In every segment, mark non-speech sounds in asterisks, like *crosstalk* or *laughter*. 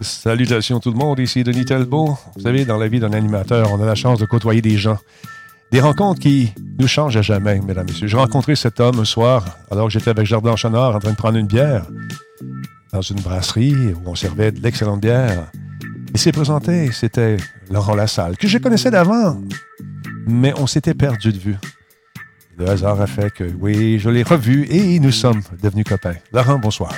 Salutations tout le monde, ici Denis Talbot. Vous savez, dans la vie d'un animateur, on a la chance de côtoyer des gens. Des rencontres qui nous changent à jamais, mesdames messieurs. J'ai rencontré cet homme un soir, alors que j'étais avec Jardin Chenard en train de prendre une bière dans une brasserie où on servait de l'excellente bière. Il s'est présenté, c'était Laurent Lassalle, que je connaissais d'avant, mais on s'était perdu de vue. Le hasard a fait que, oui, je l'ai revu et nous sommes devenus copains. Laurent, bonsoir.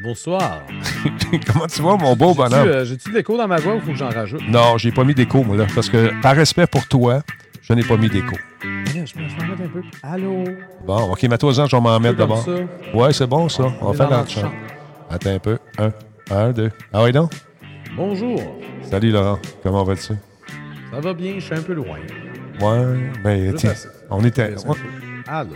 Bonsoir. *laughs* Comment tu vas, mon beau bonhomme? euh, J'ai-tu de l'écho dans ma voix ou faut que j'en rajoute? Non, j'ai pas mis d'écho, moi, là, parce que par respect pour toi, je n'ai pas mis d'écho. Je peux je peux en mettre un peu. Allô? Bon, OK, mets-toi-en, je vais m'en mettre d'abord. Ouais, c'est bon, ça. On faire dans la champ. Attends un peu. Un, un, deux. Ah oui, non? Bonjour. Salut, Laurent. Comment vas-tu? Ça va bien? Je suis un peu loin. Ouais, mais Juste tiens, on était... On-. Allô?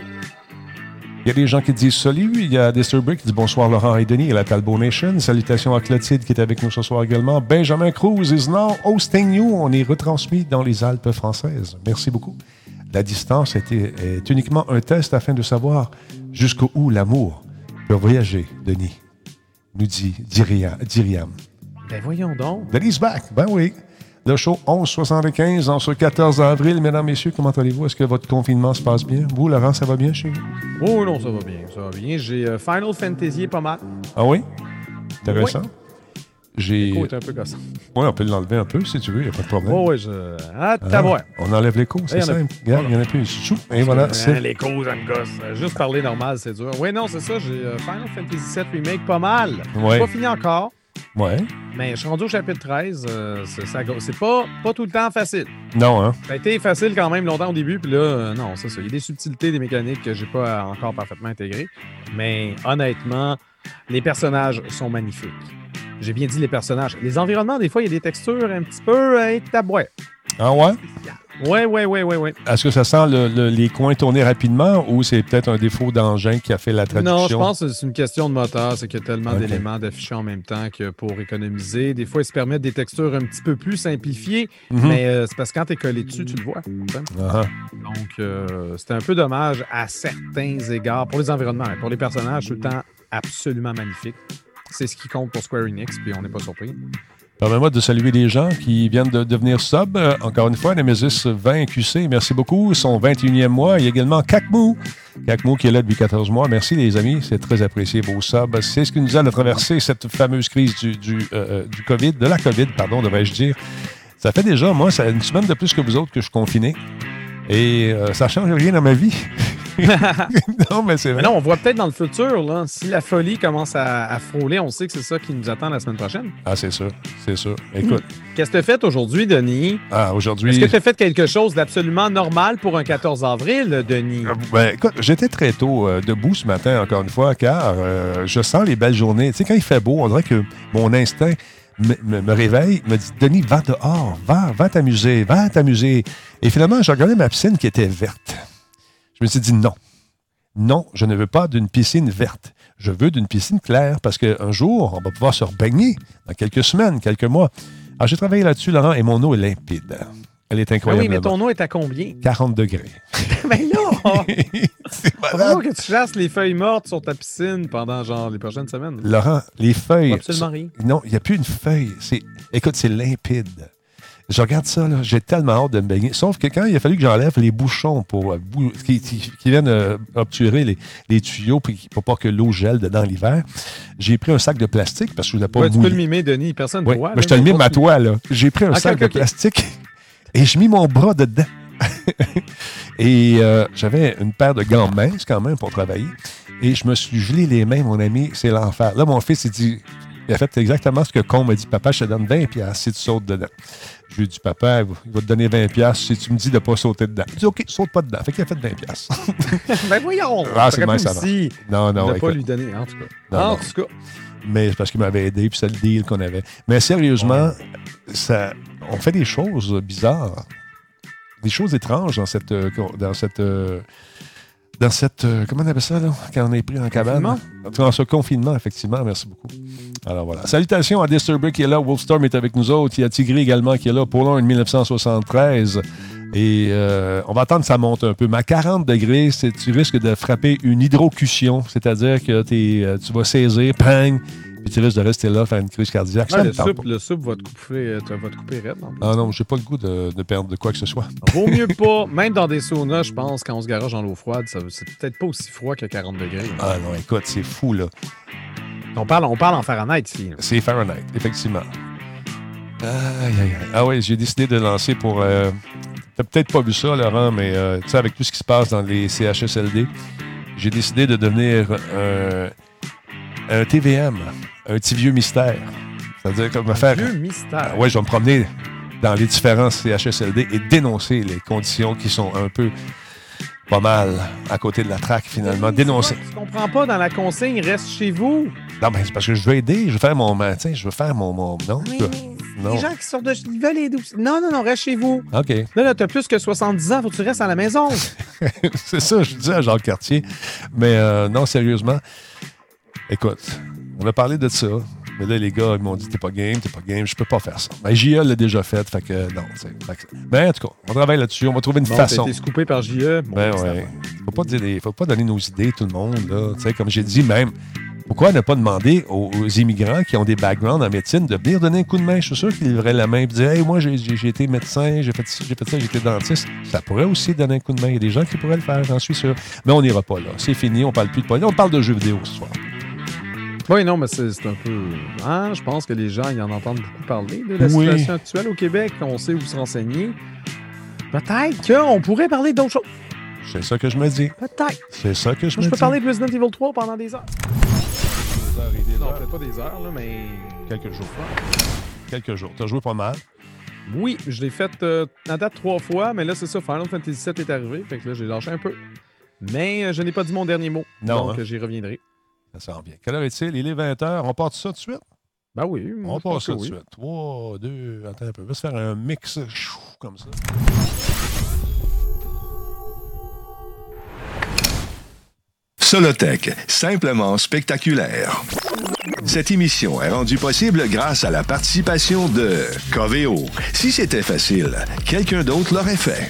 Il y a des gens qui disent salut. Il y a Disturbic qui dit bonsoir Laurent et Denis et la Talbot Nation. Salutations à Clotilde qui est avec nous ce soir également. Benjamin Cruz is now hosting you. On est retransmis dans les Alpes françaises. Merci beaucoup. La distance est uniquement un test afin de savoir jusqu'où l'amour peut voyager, Denis. Nous dit Diriam. Diriam. Ben voyons donc. Denis back. Ben oui. Le show 1175 en ce 14 avril. Mesdames, Messieurs, comment allez-vous? Est-ce que votre confinement se passe bien? Vous, Laurent, ça va bien chez vous? Oh non, ça va bien. Ça va bien. J'ai euh, Final Fantasy pas mal. Ah oui? Intéressant. J'ai. L'écho est un peu gossant. Oui, on peut l'enlever un peu si tu veux, il n'y a pas de problème. Oh, je. Ah, t'as ouais. on enlève l'écho, c'est simple. Regarde, il y en a plus. Et voilà, Hein, c'est. L'écho, ça me gosse. Juste parler normal, c'est dur. Oui, non, c'est ça. J'ai euh, Final Fantasy VII Remake pas mal. Ouais. J'ai pas fini encore. Ouais. Mais je suis rendu au chapitre 13. euh, c'est pas, pas tout le temps facile. Non, hein? Ça a été facile quand même longtemps au début, puis là, euh, non, c'est ça. Il y a des subtilités, des mécaniques que j'ai pas encore parfaitement intégrées. Mais honnêtement, les personnages sont magnifiques. J'ai bien dit les personnages. Les environnements, des fois, il y a des textures un petit peu euh, tabouais. Ah ouais? Ouais, ouais, ouais, ouais, ouais. Est-ce que ça sent le- le- les coins tournés rapidement ou c'est peut-être un défaut d'engin qui a fait la traduction? Non, je pense que c'est une question de moteur. C'est qu'il y a tellement d'éléments d'afficher en même temps que pour économiser. Des fois, ils se permettent des textures un petit peu plus simplifiées, Mhm. mais euh, c'est parce que quand tu es collé dessus, tu le vois. Donc, euh, c'était un peu dommage à certains égards. Pour les environnements, mais pour les personnages, tout le temps absolument magnifique. C'est ce qui compte pour Square Enix, puis on n'est pas surpris. Permets-moi de saluer les gens qui viennent de devenir sub. Euh, encore une fois, Nemesis 20 QC, merci beaucoup. Son 21e mois. Il y a également Kakmou. Kakmou qui est là depuis 14 mois. Merci les amis, c'est très apprécié vos subs. C'est ce qui nous aide à traverser cette fameuse crise du, du, euh, euh, du COVID, de la COVID, pardon, devrais-je dire. Ça fait déjà, moi, une semaine de plus que vous autres que je suis confiné. Et euh, ça change rien dans ma vie. *laughs* *laughs* non, mais c'est vrai. Mais là, on voit peut-être dans le futur, là, si la folie commence à, à frôler, on sait que c'est ça qui nous attend la semaine prochaine. Ah, c'est sûr, c'est sûr. Écoute, Qu'est-ce que tu as fait aujourd'hui, Denis? ah, aujourd'hui... Est-ce que tu as fait quelque chose d'absolument normal pour un 14 avril, Denis? Ben, écoute, j'étais très tôt euh, debout ce matin, encore une fois, car euh, je sens les belles journées. Tu sais, quand il fait beau, on dirait que mon instinct me, me- me réveille, me dit Denis, va dehors, va, va t'amuser, va t'amuser. Et finalement, j'ai regardé ma piscine qui était verte. Je me suis dit non. Non, je ne veux pas d'une piscine verte. Je veux d'une piscine claire parce qu'un jour, on va pouvoir se baigner dans quelques semaines, quelques mois. Alors, j'ai travaillé là-dessus, Laurent, et mon eau est limpide. Elle est Ah incroyable. oui, mais ton eau est à combien? 40 degrés. *laughs* ben là! *laughs* C'est Faut malade. que tu chasses les feuilles mortes sur ta piscine pendant genre les prochaines semaines. Laurent, les feuilles. Absolument rien. Non, il n'y a plus une feuille. C'est, écoute, c'est limpide. Je regarde ça, là, j'ai tellement hâte de me baigner. Sauf que quand il a fallu que j'enlève les bouchons pour, euh, bou- qui, qui- qui viennent euh, obturer les, les tuyaux puis pour pas que l'eau gèle dedans l'hiver, j'ai pris un sac de plastique parce que je voulais pas Ouais, tu peux le mimer, Denis. Personne ne Oui, voit. mais je te le mime à toi, là. J'ai pris un Ok, sac de plastique et je mis mon bras dedans. *laughs* et euh, j'avais une paire de gants minces quand même pour travailler. Et je me suis gelé les mains, mon ami. C'est l'enfer. Là, mon fils, il dit... Il a fait exactement ce que Con m'a dit. Papa, je te donne 20 piastres si tu sautes dedans. Je lui ai dit, papa, il va te donner 20 piastres si tu me dis de ne pas sauter dedans. Il dit, OK, saute pas dedans. Fait qu'il a fait 20 piastres. *laughs* ben voyons! Ah, c'est même, ça non, non, ne pas lui donner, en tout cas. Non, en non. tout cas. mais c'est parce qu'il m'avait aidé, puis c'est le deal qu'on avait. Mais sérieusement, ça, on fait des choses bizarres, des choses étranges dans cette, euh, dans cette, euh, dans cette, euh, comment on appelle ça là, quand on est pris en cabane, dans ce confinement, effectivement. Merci beaucoup. Alors voilà. Salutations à Disturber qui est là, Wolfstorm est avec nous autres, il y a Tigri également qui est là, Paulin 1973. Et euh, on va attendre que ça monte un peu. Mais à 40 degrés, tu risques de frapper une hydrocution, c'est-à-dire que euh, tu vas saisir, pang, risques de rester là, faire une crise cardiaque. Ça le, soupe, pas. le soupe va te couper, euh, va te couper raide. Ah non, j'ai pas le goût de, de perdre de quoi que ce soit. *laughs* Vaut mieux pas, même dans des saunas, je pense, quand on se garage dans l'eau froide, c'est peut-être pas aussi froid que 40 degrés. Ah non, écoute, c'est fou, là. On parle, on parle en Fahrenheit ici. C'est Fahrenheit, effectivement. Aïe, aïe, aïe. Ah oui, j'ai décidé de lancer pour. Euh, T'as peut-être pas vu ça, Laurent, mais euh, tu sais, avec tout ce qui se passe dans les CHSLD, j'ai décidé de devenir euh, un TVM, un petit vieux mystère. C'est-à-dire comme me faire. Vieux mystère. Ouais, je vais me promener dans les différents CHSLD et dénoncer les conditions qui sont un peu pas mal à côté de la traque, finalement. Dénoncer. Tu comprends pas, dans la consigne, reste chez vous. Non, mais c'est parce que je veux aider, je veux faire mon. ben, Tu sais, je veux faire mon. mon non, je non. Les gens qui sortent de. Ils veulent aider. Non, non, non, reste chez vous. OK. Là, là, t'as plus que 70 ans, faut que tu restes à la maison. *laughs* c'est ça, je disais à Jacques Cartier. Mais euh, non, sérieusement, écoute, on a parlé de ça. Mais là, les gars, ils m'ont dit T'es pas game, t'es pas game, je peux pas faire ça. Mais JA l'a déjà fait, fait que non. tu sais, fait que- Mais en tout cas, on travaille là-dessus, on va trouver une Bon, t'as façon. été scoopé par JE. Bon, Ben ouais. Faut pas, dire des- faut pas donner nos idées, tout le monde. Là. Tu sais, Comme j'ai dit, même, pourquoi ne pas demander aux, aux immigrants qui ont des backgrounds en médecine de venir donner un coup de main? Je suis sûr qu'ils lèveraient la main et dire Hey, moi, j'ai été médecin, j'ai fait ci, j'ai fait ça, j'ai été dentiste. Ça pourrait aussi donner un coup de main. Il y a des gens qui pourraient le faire, j'en suis sûr. Mais on n'ira pas là. C'est fini, on parle plus de politique. On parle de jeux vidéo ce soir. Oui, non, mais c'est un peu. Hein, je pense que les gens, ils en entendent beaucoup parler de la Oui. situation actuelle au Québec. On sait où se renseigner. Peut-être qu'on pourrait parler d'autres choses. C'est ça que je me dis. Peut-être. C'est ça que je Moi, me je peux dis. parler de Resident Evil 3 pendant des heures. Des heures et des Non, heures. peut-être pas des heures, là, mais. Quelques jours. Quelques jours. T'as joué pas mal. Oui, je l'ai fait euh, à date trois fois, mais là, c'est ça. Final Fantasy VII est arrivé. Fait que là, j'ai lâché un peu. Mais euh, je n'ai pas dit mon dernier mot. Non, Donc, hein? j'y reviendrai. Ça sent bien. Quelle heure est-il? Il est 20h. On part de ça tout de suite? Ben oui. On passe ça tout de oui. suite. 3, 2, attends un peu. On va se faire un mix chou, comme ça. Solotech, simplement spectaculaire. Cette émission est rendue possible grâce à la participation de Coveo. Si c'était facile, quelqu'un d'autre l'aurait fait.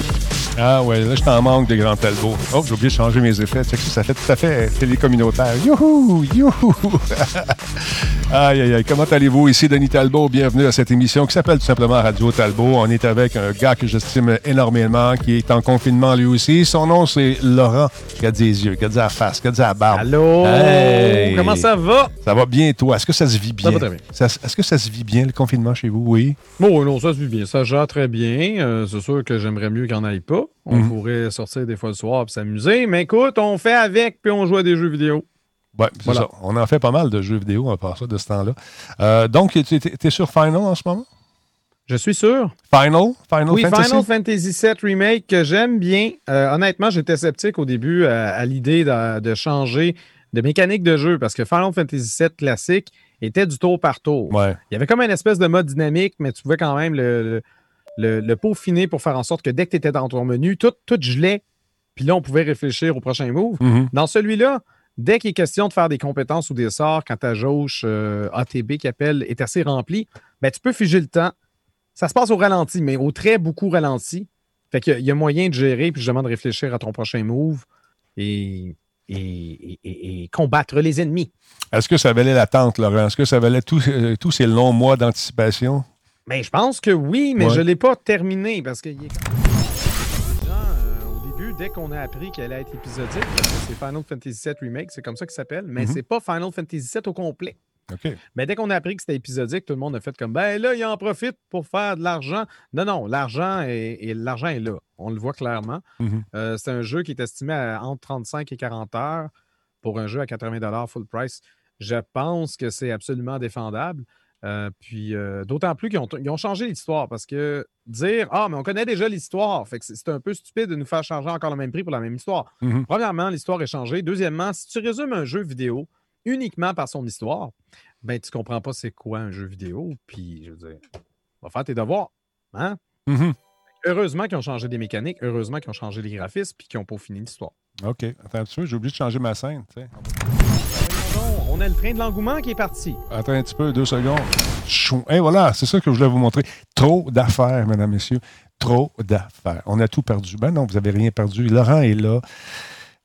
Ah ouais, là, je t'en manque de Grand Talbot. Oh, j'ai oublié de changer mes effets. Ça, ça fait tout à fait télécommunautaire. Youhou! Youhou! *laughs* aïe, aïe, aïe. Comment allez-vous? Ici Denis Talbot. Bienvenue à cette émission qui s'appelle tout simplement Radio Talbot. On est avec un gars que j'estime énormément, qui est en confinement lui aussi. Son nom, c'est Laurent. Qui a des yeux, qui a de la face, qui a de la barbe. Allô? Hey! Comment ça va? Ça va bien, toi? Est-ce que ça se vit bien? va très bien. Ça- Est-ce que ça se vit bien, le confinement chez vous? Oui. Bon, non, ça se vit bien. Ça gère très bien. Euh, c'est sûr que j'aimerais mieux qu'il n'y en aille pas. On Mhm. pourrait sortir des fois le soir et s'amuser. Mais écoute, on fait avec puis on joue à des jeux vidéo. Ouais, c'est Voilà. ça. On en fait pas mal de jeux vidéo à part ça de ce temps-là. Euh, donc, tu es sur Final en ce moment? Je suis sûr. Final? Final oui, Fantasy? Final Fantasy VII Remake que j'aime bien. Euh, honnêtement, j'étais sceptique au début à, à l'idée de, de changer de mécanique de jeu parce que Final Fantasy VII classique était du tour par tour. Ouais. Il y avait comme une espèce de mode dynamique, mais tu pouvais quand même le, le, le- le peaufiner pour faire en sorte que dès que tu étais dans ton menu, tout, tout gelait. Puis là, on pouvait réfléchir au prochain move. Mhm. Dans celui-là, dès qu'il est question de faire des compétences ou des sorts, quand ta jauge euh, ATB qui appelle est assez remplie, ben, tu peux figer le temps. Ça se passe au ralenti, mais au très beaucoup ralenti. Fait qu'il y y a moyen de gérer, puis justement de réfléchir à ton prochain move et, et, et- et- et combattre les ennemis. Est-ce que ça valait l'attente, Laurent? Est-ce que ça valait tous euh, tous ces longs mois d'anticipation? Ben, je pense que oui, mais Ouais. je ne l'ai pas terminé parce qu'il est euh, au début, dès qu'on a appris qu'elle allait être épisodique, parce que c'est Final Fantasy VII Remake, c'est comme ça qu'il s'appelle, mais Mhm. c'est pas Final Fantasy VII au complet. Mais dès qu'on a appris que c'était épisodique, tout le monde a fait comme ben là, il en profite pour faire de l'argent. Non, non, l'argent est, est- l'argent est là. On le voit clairement. Mhm. Euh, c'est un jeu qui est estimé à entre 35 et 40 heures pour un jeu à 80 full price. Je pense que c'est absolument défendable. Euh, puis euh, d'autant plus qu'ils ont, ils ont changé l'histoire parce que dire Ah, mais on connaît déjà l'histoire, fait que c'est c'est un peu stupide de nous faire changer encore le même prix pour la même histoire. Mhm. Premièrement, l'histoire est changée. Deuxièmement, si tu résumes un jeu vidéo uniquement par son histoire, ben tu comprends pas c'est quoi un jeu vidéo. Puis je veux dire, va faire tes devoirs. Hein? Mhm. Heureusement qu'ils ont changé des mécaniques, heureusement qu'ils ont changé les graphismes puis qu'ils n'ont pas fini l'histoire. OK. Attends un peu, j'ai oublié de changer ma scène. tu On a le train de l'engouement qui est parti. Attends un petit peu, deux secondes. Chou. Et voilà, c'est ça que je voulais vous montrer. Trop d'affaires, mesdames, messieurs. Trop d'affaires. On a tout perdu. Ben non, vous n'avez rien perdu. Laurent est là.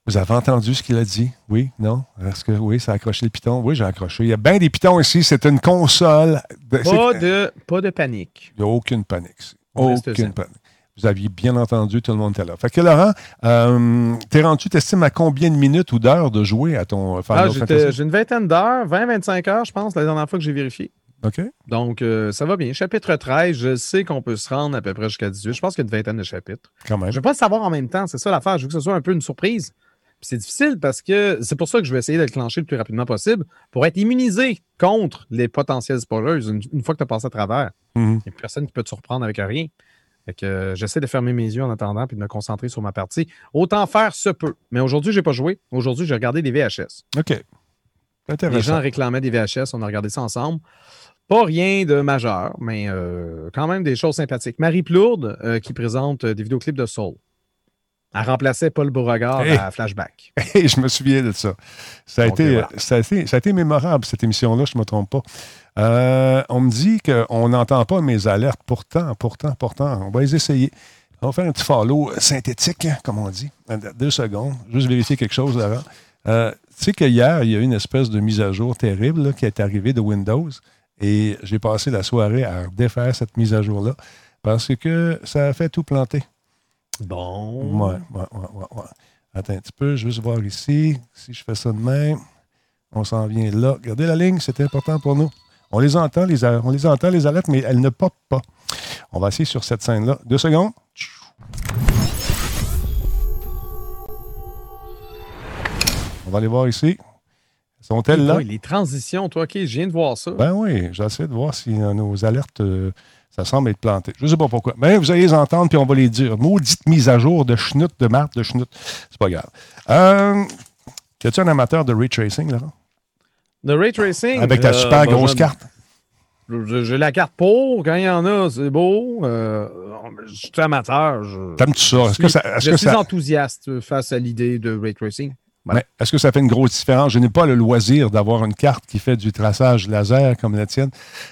Vous avez entendu ce qu'il a dit? Oui? Non? Est-ce que oui, ça a accroché le piton? Oui, j'ai accroché. Il y a bien des pitons ici. C'est une console. de- Pas de, pas de panique. Il n'y a aucune panique. ici. Aucune panique. Vous aviez bien entendu, tout le monde était là. Fait que Laurent, euh, t'es rendu, t'estimes à combien de minutes ou d'heures de jouer à ton Final Ah, Fantasy? j'ai une vingtaine d'heures, 20-25 heures, je pense, la dernière fois que j'ai vérifié. OK? Donc, euh, ça va bien. Chapitre 13, je sais qu'on peut se rendre à peu près jusqu'à 18. Je pense qu'il y a une vingtaine de chapitres. Quand même. Je ne veux pas le savoir en même temps, c'est ça l'affaire. Je veux que ce soit un peu une surprise. Puis C'est difficile parce que c'est pour ça que je vais essayer de le clencher le plus rapidement possible pour être immunisé contre les potentiels spoilers une, une fois que tu as passé à travers. Mhm. Il n'y a personne qui peut te surprendre avec rien. Fait que euh, j'essaie de fermer mes yeux en attendant puis de me concentrer sur ma partie. Autant faire se peut. Mais aujourd'hui, je n'ai pas joué. Aujourd'hui, j'ai regardé des VHS. OK. Les Intéressant. gens réclamaient des VHS, on a regardé ça ensemble. Pas rien de majeur, mais euh, quand même des choses sympathiques. Marie Plourde, euh, qui présente des vidéoclips de Soul. Elle remplaçait Paul Beauregard Hey. à Flashback. *laughs* Et je me souviens de ça. Ça a, été, voilà. ça, a été, ça a été mémorable, cette émission-là, je ne me trompe pas. Euh, on me dit qu'on n'entend pas mes alertes. Pourtant, pourtant, pourtant, on va les essayer. On va faire un petit follow synthétique, hein, comme on dit. Deux secondes. Juste vérifier quelque chose avant. Euh, tu sais qu'hier, il y a eu une espèce de mise à jour terrible là, qui est arrivée de Windows. Et j'ai passé la soirée à défaire cette mise à jour-là parce que ça a fait tout planter. Bon. Ouais, ouais, ouais, ouais, ouais. Attends un petit peu, je vais juste voir ici. Si je fais ça de même, on s'en vient là. Regardez la ligne, c'est important pour nous. On les entend, les, on les entend, les alertes, mais elles ne popent pas. On va essayer sur cette scène-là. Deux secondes. On va aller voir ici. Sont-elles là? Oui, les transitions, toi, OK, je viens de voir ça. Ben oui, j'essaie de voir si euh, nos alertes, euh, ça semble être planté. Je ne sais pas pourquoi. Mais vous allez les entendre, puis on va les dire. Maudite mise à jour de schnout, de marque de schnout. C'est pas grave. Euh, es-tu un amateur de ray tracing, Laurent? The Ray Tracing. Avec ta euh, super ben, grosse carte. J'ai la carte pour. Quand il y en a, c'est beau. Euh, je suis amateur. Je, T'aimes-tu ça? Est-ce que ça, est-ce je que suis ça, enthousiaste face à l'idée de Ray Tracing. Voilà. est-ce que ça fait une grosse différence? Je n'ai pas le loisir d'avoir une carte qui fait du traçage laser comme la tienne.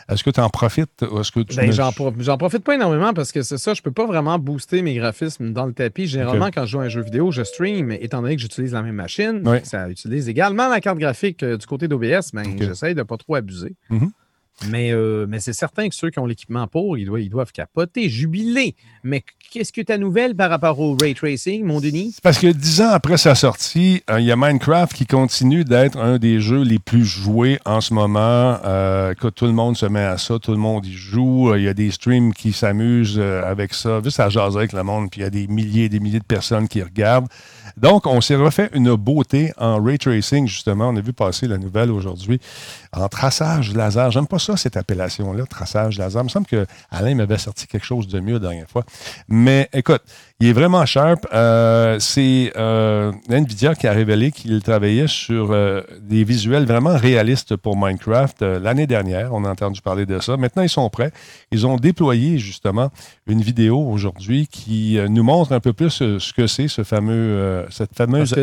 Est-ce que tu en profites? Ou est-ce que tu Ben, me- j'en, pro- j'en profite pas énormément parce que c'est ça, je peux pas vraiment booster mes graphismes dans le tapis. Généralement, quand je joue à un jeu vidéo, je stream, étant donné que j'utilise la même machine. Oui. Ça utilise également la carte graphique euh, du côté d'OBS, mais Ok. j'essaye de pas trop abuser. Mhm. Mais, euh, mais c'est certain que ceux qui ont l'équipement pour, ils doivent, capoter, jubiler. Mais qu'est-ce que ta nouvelle par rapport au ray tracing, mon Denis? Parce que dix ans après sa sortie, euh, il y a Minecraft qui continue d'être un des jeux les plus joués en ce moment. Euh, tout le monde se met à ça, tout le monde y joue. Il y a des streams qui s'amusent avec ça, juste à jaser avec le monde, puis il y a des milliers et des milliers de personnes qui regardent. Donc, on s'est refait une beauté en ray tracing, justement. On a vu passer la nouvelle aujourd'hui en traçage laser. J'aime pas ça, cette appellation-là, traçage laser. Il me semble que Alain m'avait sorti quelque chose de mieux la dernière fois. Mais écoute, il est vraiment sharp. Euh, c'est euh, NVIDIA qui a révélé qu'il travaillait sur euh, des visuels vraiment réalistes pour Minecraft euh, l'année dernière. On a entendu parler de ça. Maintenant, ils sont prêts. Ils ont déployé justement une vidéo aujourd'hui qui nous montre un peu plus ce que c'est, ce fameux, cette fameuse...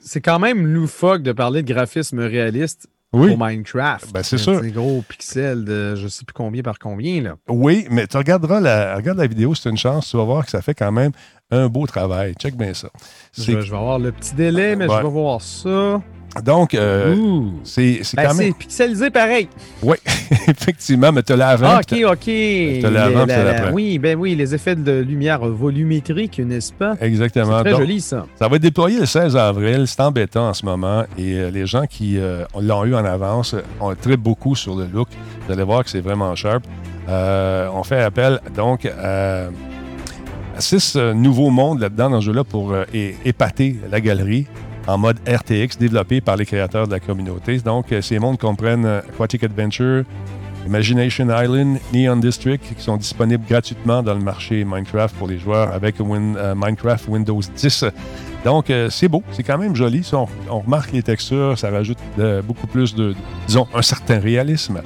C'est, quand même loufoque de parler de graphisme réaliste oui. pour Minecraft. Ben, c'est sûr. Des gros pixels de je sais plus combien par combien. Là. Oui, mais tu regarderas la, regarde la vidéo, c'est une chance, tu vas voir que ça fait quand même un beau travail. Check bien ça. Je, je vais avoir le petit délai, mais Ouais. je vais voir ça. Donc, euh, c'est Ben, quand même. c'est pixelisé pareil. Oui, *laughs* effectivement, mais tu as l'avant. Ah, puis ok, ok. l'avant, Les- puis t'as l'après. oui, ben oui, les effets de lumière volumétrique, n'est-ce pas? Exactement. C'est très Donc, joli, ça. Ça va être déployé le 16 avril. C'est embêtant en ce moment. Et euh, les gens qui euh, l'ont eu en avance ont très beaucoup sur le look. Vous allez voir que c'est vraiment sharp. On fait appel donc à six euh, nouveaux mondes là-dedans dans ce jeu-là pour euh, épater la galerie en mode RTX développé par les créateurs de la communauté. Donc, euh, ces mondes comprennent Aquatic Adventure, Imagination Island, Neon District, qui sont disponibles gratuitement dans le marché Minecraft pour les joueurs avec Win- euh, Minecraft Windows 10. Donc, euh, c'est beau, c'est quand même joli. Ça, on, on remarque les textures, ça rajoute beaucoup plus de, disons, un certain réalisme.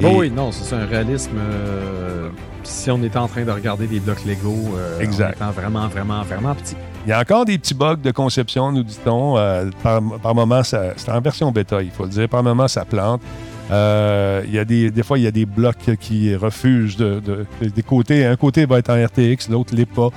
Et- Oh oui, non, c'est un réalisme euh, si on était en train de regarder des blocs Lego euh, Exact. en étant vraiment, vraiment, vraiment petit. Il y a encore des petits bugs de conception, nous dit-on. Euh, par, par moment, c'est en version bêta, il faut le dire. Par moment, ça plante. Euh, il y a des, des fois, il y a des blocs qui refusent de, de- des côtés. Un côté va être en RTX, l'autre l'est pas.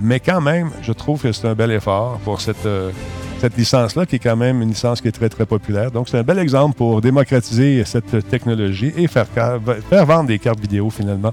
Mais quand même, je trouve que c'est un bel effort pour cette, euh, cette licence-là, qui est quand même une licence qui est très, très populaire. Donc, c'est un bel exemple pour démocratiser cette technologie et faire, faire vendre des cartes vidéo, finalement.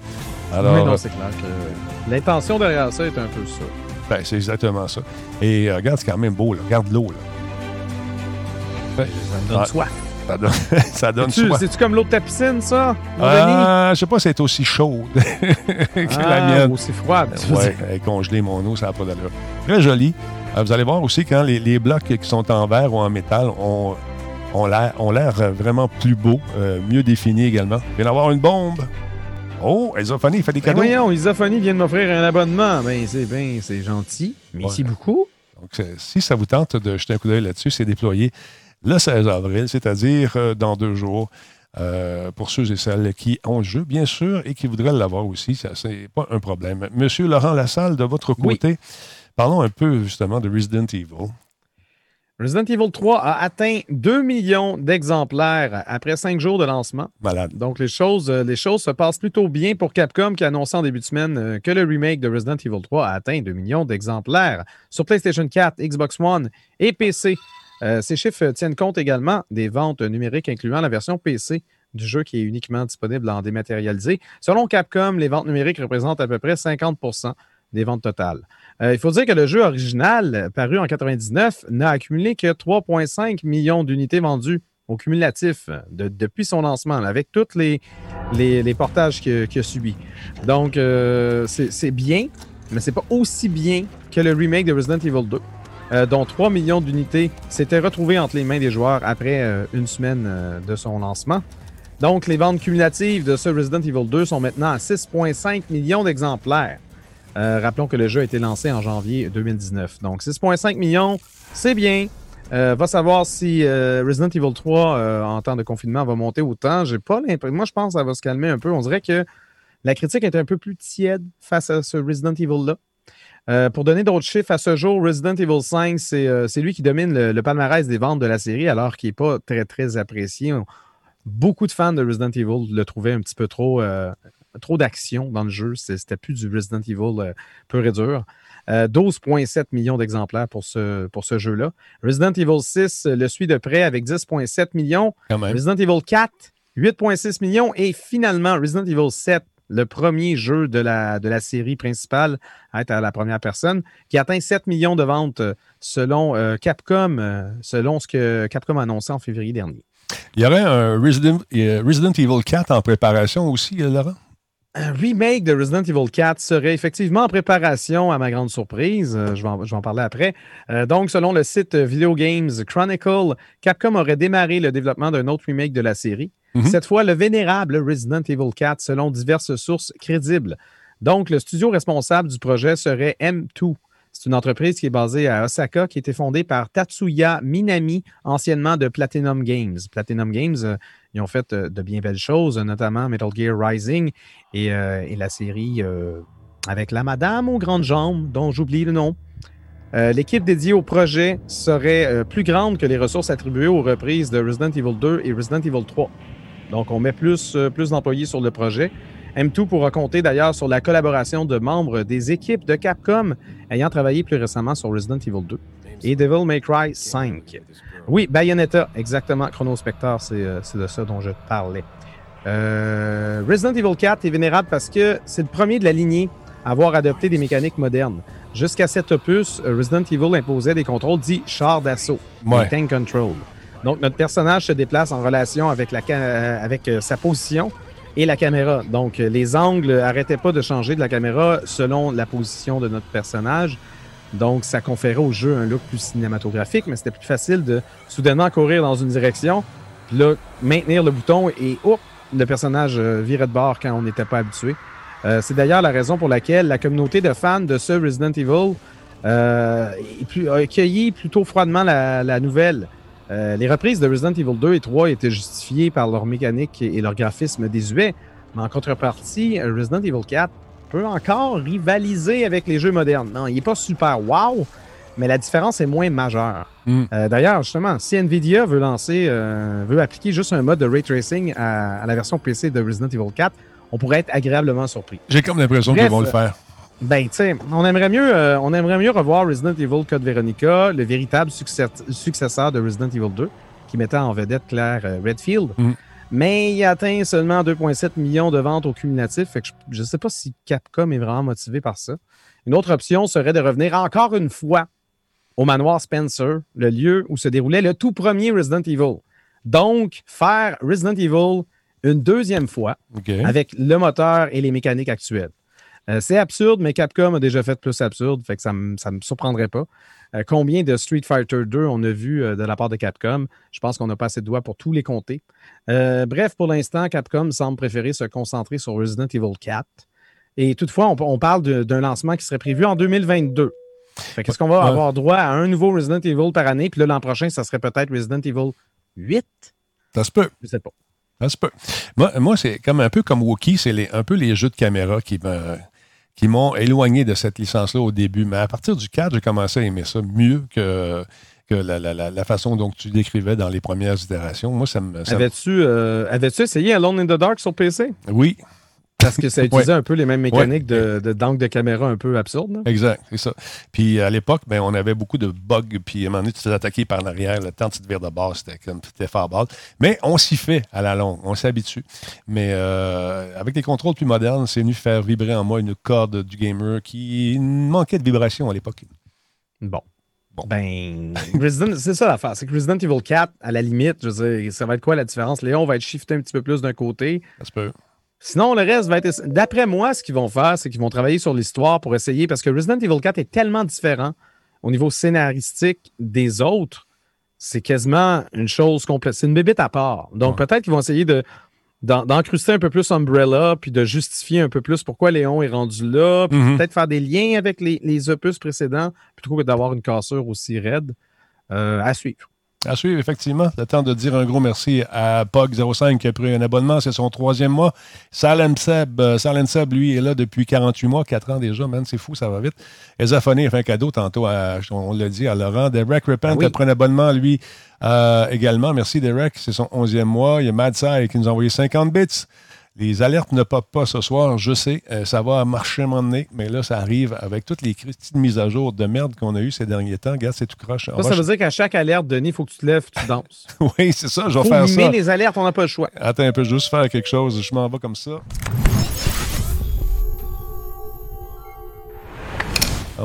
*laughs* Alors, oui, non, c'est clair que l'intention derrière ça est un peu ça. ben, c'est exactement ça. Et euh, regarde, c'est quand même beau. Là. Regarde l'eau. là. Ça me donne Ah, soif. Ça donne, *laughs* ça donne soif. c'est-tu comme l'eau de ta piscine, ça, mon Euh, je sais pas si elle est aussi chaude *laughs* que la Ah, mienne. aussi froide. Ouais, elle congelée, mon eau, ça n'a pas d'allure. Très joli. Euh, vous allez voir aussi quand les, les blocs qui sont en verre ou en métal ont, ont l'air ont l'air, euh, vraiment plus beaux, euh, mieux définis également. Il vient d'avoir une bombe. Oh, Elzophonie, il fait des Ben cadeaux. voyons, Isophonie vient de m'offrir un abonnement. Ben, c'est ben, gentil. Merci Ouais. beaucoup. Donc, si ça vous tente de jeter un coup d'œil là-dessus, c'est déployé le 16 avril, c'est-à-dire euh, dans deux jours. euh, pour ceux et celles qui ont le jeu, bien sûr, et qui voudraient l'avoir aussi, ça, c'est pas un problème. Monsieur Laurent Lassalle, de votre Oui. côté, parlons un peu justement de Resident Evil. Resident Evil 3 a atteint 2 millions d'exemplaires après 5 jours de lancement. Malade. Donc, les choses, euh, les choses se passent plutôt bien pour Capcom qui a annoncé en début de semaine euh, que le remake de Resident Evil 3 a atteint 2 millions d'exemplaires sur PlayStation 4, Xbox One et PC. Euh, ces chiffres tiennent compte également des ventes numériques incluant la version PC du jeu qui est uniquement disponible en dématérialisé. Selon Capcom, les ventes numériques représentent à peu près 50% des ventes totales. Euh, il faut dire que le jeu original, euh, paru en 99, n'a accumulé que 3,5 millions d'unités vendues au cumulatif euh, de- depuis son lancement, avec tous les, portages qu'il a subis. Donc, c'est bien, mais c'est pas aussi bien que le remake de Resident Evil 2, euh, dont 3 millions d'unités s'étaient retrouvées entre les mains des joueurs après une semaine de son lancement. Donc, les ventes cumulatives de ce Resident Evil 2 sont maintenant à 6,5 millions d'exemplaires. Euh, rappelons que le jeu a été lancé en janvier 2019. Donc 6,5 millions, c'est bien. Euh, va savoir si euh, Resident Evil 3 euh, en temps de confinement va monter autant. J'ai pas l'impression. Moi, je pense que ça va se calmer un peu. On dirait que la critique est un peu plus tiède face à ce Resident Evil-là. Pour donner d'autres chiffres, à ce jour, Resident Evil 5, c'est lui qui domine le, palmarès des ventes de la série, alors qu'il n'est pas très, très apprécié. Beaucoup de fans de Resident Evil le trouvaient un petit peu trop, trop d'action dans le jeu. C'était plus du Resident Evil euh, pur et dur. Euh, 12,7 millions d'exemplaires pour ce, pour ce jeu-là. Resident Evil 6 euh, le suit de près avec 10,7 millions. Resident Evil 4, 8,6 millions. Et finalement, Resident Evil 7, le premier jeu de la, de la série principale à être à la première personne, qui atteint 7 millions de ventes euh, selon euh, Capcom, euh, selon ce que Capcom a annoncé en février dernier. Il y aurait un Resident, euh, Resident Evil 4 en préparation aussi, euh, Laurent? Un remake de Resident Evil 4 serait effectivement en préparation, à ma grande surprise. Euh, je, vais en, je vais en parler après. Euh, donc, selon le site Video Games Chronicle, Capcom aurait démarré le développement d'un autre remake de la série. Mhm. Cette fois, le vénérable Resident Evil 4, selon diverses sources crédibles. Donc, le studio responsable du projet serait M2. C'est une entreprise qui est basée à Osaka, qui a été fondée par Tatsuya Minami, anciennement de Platinum Games. Platinum Games, euh, ils ont fait euh, de bien belles choses, notamment Metal Gear Rising et, euh, la série euh, avec la Madame aux grandes jambes, dont j'oublie le nom. L'équipe dédiée au projet serait plus grande que les ressources attribuées aux reprises de Resident Evil 2 et Resident Evil 3. Donc, on met plus, plus d'employés sur le projet. M2 pourra compter d'ailleurs sur la collaboration de membres des équipes de Capcom ayant travaillé plus récemment sur Resident Evil 2 et Devil May Cry 5. Oui, Bayonetta, exactement. Chrono Spectre, c'est euh, c'est de ça dont je parlais. Euh, Resident Evil 4 est vénérable parce que c'est le premier de la lignée à avoir adopté des mécaniques modernes. Jusqu'à cet opus, euh, Resident Evil imposait des contrôles dits chars d'assaut, Ouais. tank control. Donc, notre personnage se déplace en relation avec, la euh, avec sa position et la caméra. Donc, les angles arrêtaient pas de changer de la caméra selon la position de notre personnage. Donc, ça conférait au jeu un look plus cinématographique, mais c'était plus facile de soudainement courir dans une direction, puis là, maintenir le bouton et hop, le personnage euh, virait de bord quand on n'était pas habitué. Euh, c'est d'ailleurs la raison pour laquelle la communauté de fans de ce Resident Evil euh, a accueilli plutôt froidement la, la nouvelle. Euh, les reprises de Resident Evil 2 et 3 étaient justifiées par leur mécanique et leur graphisme désuet, mais en contrepartie, Resident Evil 4 peut encore rivaliser avec les jeux modernes. Non, il n'est pas super wow, mais la différence est moins majeure. Mm. Euh, D'ailleurs, justement, si Nvidia veut lancer, euh, veut appliquer juste un mode de ray tracing à, à la version PC de Resident Evil 4, on pourrait être agréablement surpris. J'ai comme l'impression qu'ils vont le faire. Ben, tu sais, on aimerait mieux, euh, on aimerait mieux revoir Resident Evil Code Veronica, le véritable successeur de Resident Evil 2, qui mettait en vedette Claire euh, Redfield. Mm. Mais il atteint seulement 2,7 millions de ventes au cumulatif. Fait que je ne sais pas si Capcom est vraiment motivé par ça. Une autre option serait de revenir encore une fois au manoir Spencer, le lieu où se déroulait le tout premier Resident Evil. Donc, faire Resident Evil une deuxième fois avec le moteur et les mécaniques actuelles. Euh, c'est absurde, mais Capcom a déjà fait plus absurde, fait que ça ne me surprendrait pas. Euh, combien de Street Fighter 2 on a vu euh, de la part de Capcom? Je pense qu'on n'a pas assez de doigts pour tous les compter. Euh, bref, pour l'instant, Capcom semble préférer se concentrer sur Resident Evil 4. Et toutefois, on, on parle d'un lancement qui serait prévu en 2022. Fait qu'est-ce qu'on va avoir droit à un nouveau Resident Evil par année? Puis là, l'an prochain, ça serait peut-être Resident Evil 8? Ça se peut. Je sais pas. Ça se peut. Moi, moi c'est comme un peu comme Wookiee, c'est un peu les jeux de caméra qui me- qui m'ont éloigné de cette licence-là au début. Mais à partir du 4, j'ai commencé à aimer ça mieux que, que la, la- la- la façon dont tu décrivais dans les premières itérations. Moi, ça me. ça me- Avais-tu euh, avais-tu essayé Alone in the Dark sur PC? Oui, Parce que ça Ouais. utilisait un peu les mêmes mécaniques de, de d'angle de caméra un peu absurde. là. exact, c'est ça. Puis à l'époque, ben, on avait beaucoup de bugs. Puis à un moment donné, tu te faisais attaquer par l'arrière. Le temps de te virer de base, c'était comme c'était farball. Mais on s'y fait à la longue. On s'habitue. Mais euh, avec les contrôles plus modernes, c'est venu faire vibrer en moi une corde du gamer qui manquait de vibration à l'époque. Bon. Bon. Ben, *laughs* c'est ça l'affaire. C'est que Resident Evil 4, à la limite, je veux dire, ça va être quoi la différence? Léon va être shifté un petit peu plus d'un côté. Ça se peut. Sinon, le reste va être. D'après moi, ce qu'ils vont faire, c'est qu'ils vont travailler sur l'histoire pour essayer, parce que Resident Evil 4 est tellement différent au niveau scénaristique des autres, c'est quasiment une chose complète. C'est une bébête à part. Donc, Ouais. peut-être qu'ils vont essayer de d'en- d'encruster un peu plus Umbrella, puis de justifier un peu plus pourquoi Léon est rendu là, puis Mhm. peut-être faire des liens avec les, les opus précédents, plutôt que d'avoir une cassure aussi raide. Euh, à suivre. À suivre, effectivement. Le temps de dire un gros merci à Pog05 qui a pris un abonnement. C'est son troisième mois. Salem Seb, euh, Salem Seb, lui, est là depuis 48 mois, 4 ans déjà. Man, c'est fou, ça va vite. Ezaphony a fait un cadeau tantôt, à- on l'a dit, à Laurent. Derek Repent Ah oui. a pris un abonnement, lui, euh, également. Merci, Derek. C'est son 11e mois. Il y a Mad Sai qui nous a envoyé 50 bits. Les alertes ne popent pas ce soir, je sais. Euh, ça va marcher un moment donné, mais là, ça arrive avec toutes les petites mises à jour de merde qu'on a eues ces derniers temps. Regarde, c'est tout croche. Ça, ça veut dire qu'à chaque alerte, Denis, il faut que tu te lèves, tu danses. *laughs* oui, c'est ça, je vais Faut faire ça. les alertes, on n'a pas le choix. Attends un peu, je vais juste faire quelque chose. Je m'en vais comme ça.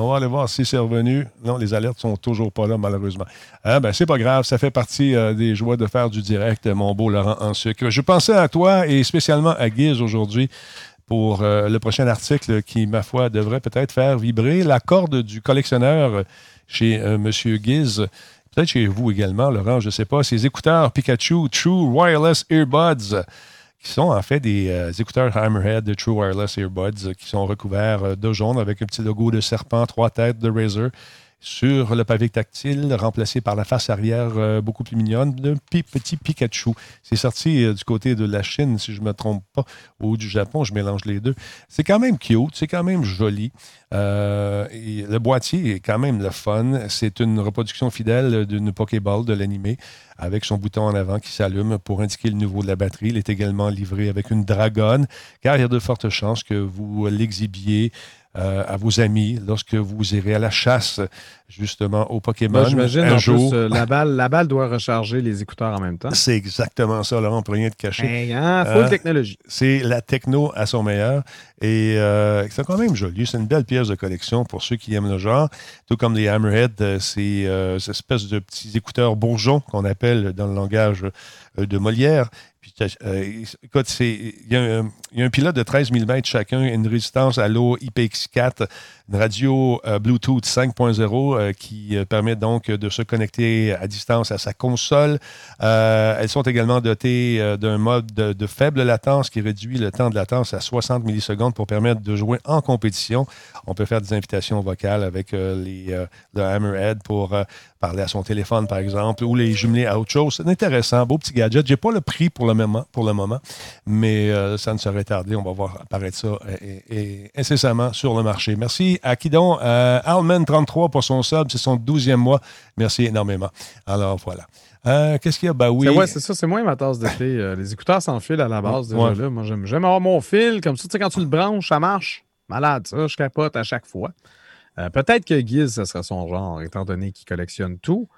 On va aller voir si c'est revenu. Non, les alertes sont toujours pas là, malheureusement. Ah, ben, c'est pas grave, ça fait partie euh, des joies de faire du direct, mon beau Laurent en sucre. Je pensais à toi et spécialement à Guise aujourd'hui pour euh, le prochain article qui, ma foi, devrait peut-être faire vibrer la corde du collectionneur chez euh, M. Guise. Peut-être chez vous également, Laurent, je ne sais pas. Ces écouteurs Pikachu True Wireless Earbuds qui sont en fait des euh, écouteurs Hammerhead de True Wireless Earbuds euh, qui sont recouverts euh, de jaune avec un petit logo de serpent, trois têtes de Razer sur le pavé tactile, remplacé par la face arrière euh, beaucoup plus mignonne d'un petit Pikachu. C'est sorti euh, du côté de la Chine, si je ne me trompe pas, ou du Japon, je mélange les deux. C'est quand même cute, c'est quand même joli. Euh, le boîtier est quand même le fun. C'est une reproduction fidèle d'une Pokéball de l'animé avec son bouton en avant qui s'allume pour indiquer le niveau de la batterie. Il est également livré avec une dragonne, car il y a de fortes chances que vous l'exhibiez euh, à vos amis lorsque vous irez à la chasse, justement, au Pokémon. Moi, J'imagine, un en jour. plus, euh, la, balle, la balle doit recharger les écouteurs en même temps. C'est exactement ça, Laurent, on peut rien te cacher. Hein, full Euh, technologie. C'est la techno à son meilleur. Et c'est quand même joli. C'est une belle pièce de collection pour ceux qui aiment le genre. Tout comme les Hammerhead, euh, c'est euh, cette espèce de petits écouteurs bourgeons qu'on appelle dans le langage de Molière. Euh, écoute, il y, y a un pilote de 13 mm chacun, une résistance à l'eau IPX4, une radio euh, Bluetooth 5.0, euh, qui euh, permet donc de se connecter à distance à sa console. elles sont également dotées d'un mode de, faible latence qui réduit le temps de latence à 60 millisecondes pour permettre de jouer en compétition. On peut faire des invitations vocales avec les, le Hammerhead pour parler à son téléphone, par exemple, ou les jumeler à autre chose. C'est intéressant, beau petit gadget. Je n'ai pas le prix pour le moment, pour le moment mais ça ne serait tardé. On va voir apparaître ça incessamment sur le marché. Merci à Kidon. Euh, Alman33 pour son sub, c'est son 12e mois. Merci énormément. Alors voilà. Euh, qu'est-ce qu'il y a? Ben oui. C'est ça, c'est moins ma tasse de thé. Euh, les écouteurs sans fil à la base, déjà là. Moi, j'aime avoir mon fil. Comme ça, tu sais, quand tu le branches, ça marche. Malade, ça. Je capote à chaque fois. Peut-être que Giz, ce serait son genre, étant donné qu'il collectionne tout.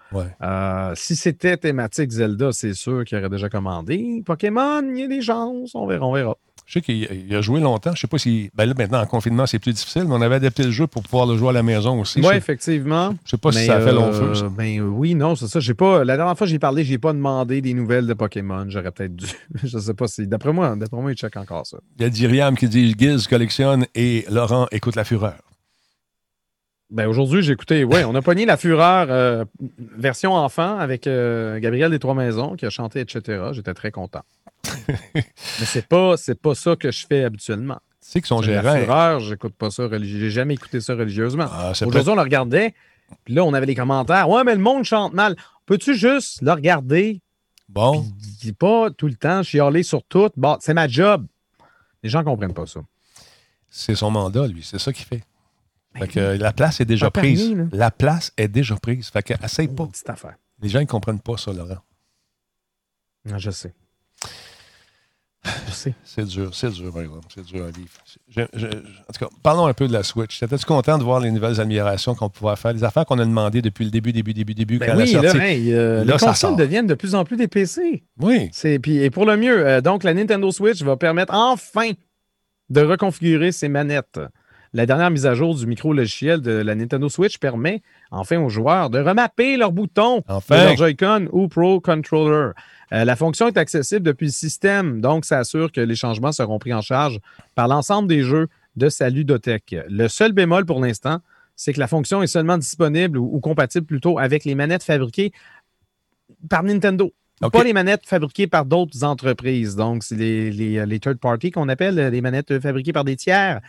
si c'était thématique Zelda, c'est sûr qu'il aurait déjà commandé. Pokémon, il y a des chances. On verra, on verra. Je sais qu'il a joué longtemps. Je sais pas si. Ben là, maintenant, en confinement, c'est plus difficile, mais on avait adapté le jeu pour pouvoir le jouer à la maison aussi. Oui, effectivement. Je sais pas si ça a fait long feu. Ça. Ben oui, non, c'est ça. J'ai pas. La dernière fois que j'ai parlé, j'ai pas demandé des nouvelles de Pokémon. J'aurais peut-être dû. *laughs* je sais pas si. D'après moi, d'après moi, il check encore ça. Il y a Diriam qui dit Giz collectionne et Laurent écoute la fureur. Ben aujourd'hui, j'ai écouté. Oui, on a pogné la fureur euh, version enfant avec euh, Gabriel des Trois Maisons qui a chanté, etc. J'étais très content. Mais c'est pas, c'est pas ça que je fais habituellement. Tu sais que son gérant? J'écoute pas ça religieusement. J'ai jamais écouté ça religieusement. Ah, Aujourd'hui, on le regardait, puis là, on avait les commentaires. Ouais, mais le monde chante mal. Peux-tu juste le regarder? Bon. Puis, pas tout le temps chialer sur tout. Bon, c'est ma job. Les gens comprennent pas ça. C'est son mandat, lui. C'est ça qu'il fait. Ben fait que la place est déjà prise. la place est déjà prise. Fait que essaye pas. Petite affaire. Les gens ne comprennent pas ça, Laurent. Non, je sais. C'est dur, c'est dur, par exemple. C'est dur à vivre. en tout cas, parlons un peu de la Switch. J'étais-tu content de voir les nouvelles améliorations qu'on pouvait faire, les affaires qu'on a demandées depuis le début, début, début, début, ben quand oui, Là, euh, les consoles deviennent de plus en plus des PC. Oui. Puis, et pour le mieux, euh, donc la Nintendo Switch va permettre enfin de reconfigurer ses manettes. La dernière mise à jour du micro-logiciel de la Nintendo Switch permet enfin aux joueurs de remapper leurs boutons enfin. de leur Joy-Con ou Pro Controller. Euh, la fonction est accessible depuis le système, donc ça assure que les changements seront pris en charge par l'ensemble des jeux de sa ludothèque. Le seul bémol pour l'instant, c'est que la fonction est seulement disponible ou, compatible plutôt avec les manettes fabriquées par Nintendo. Pas les manettes fabriquées par d'autres entreprises. Donc, c'est les, les, third party qu'on appelle les manettes fabriquées par des tiers.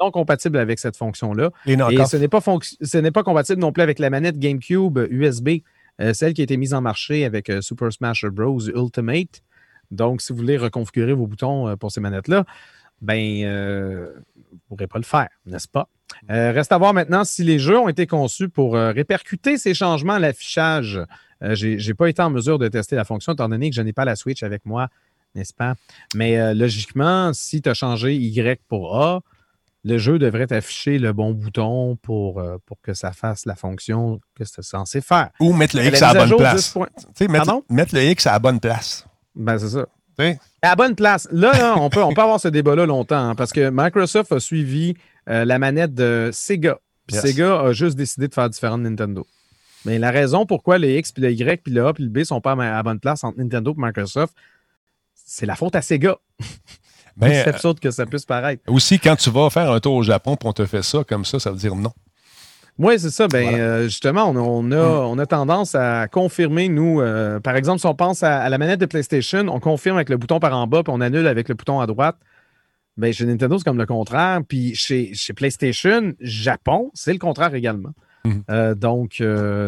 Non compatibles avec cette fonction-là. Et ce n'est pas, pas compatible non plus avec la manette GameCube USB euh, celle qui a été mise en marché avec euh, Super Smash Bros. Ultimate. Donc, si vous voulez reconfigurer vos boutons euh, pour ces manettes-là, ben, vous ne pourrez pas le faire, n'est-ce pas? reste à voir maintenant si les jeux ont été conçus pour répercuter ces changements à l'affichage. Je n'ai pas été en mesure de tester la fonction étant donné que je n'ai pas la Switch avec moi, n'est-ce pas? Mais logiquement, si tu as changé Y pour A, le jeu devrait afficher le bon bouton pour, euh, pour que ça fasse la fonction que c'est censé faire. Ou mettre le X à la bonne place. Mettre, mettre, le X à la bonne place. Ben, c'est ça. À la bonne place. Là, on, peut, on peut avoir ce débat-là longtemps hein, parce que Microsoft a suivi euh, la manette de Sega. Puis Sega a juste décidé de faire différent de Nintendo. Mais la raison pourquoi le X, puis le Y, puis le A, puis le B sont pas à la bonne place entre Nintendo et Microsoft, c'est la faute à Sega. *laughs* Ben, c'est absurde que ça puisse paraître. Aussi, quand tu vas faire un tour au Japon et on te fait ça comme ça, ça veut dire non. Oui, c'est ça. Ben, euh, justement, on, a, hmm. on, a, tendance à confirmer, nous, euh, par exemple, si on pense à, la manette de PlayStation, on confirme avec le bouton par en bas, puis on annule avec le bouton à droite. Ben, chez Nintendo, c'est comme le contraire. Puis chez, chez PlayStation, Japon, c'est le contraire également. Hmm. Euh, donc,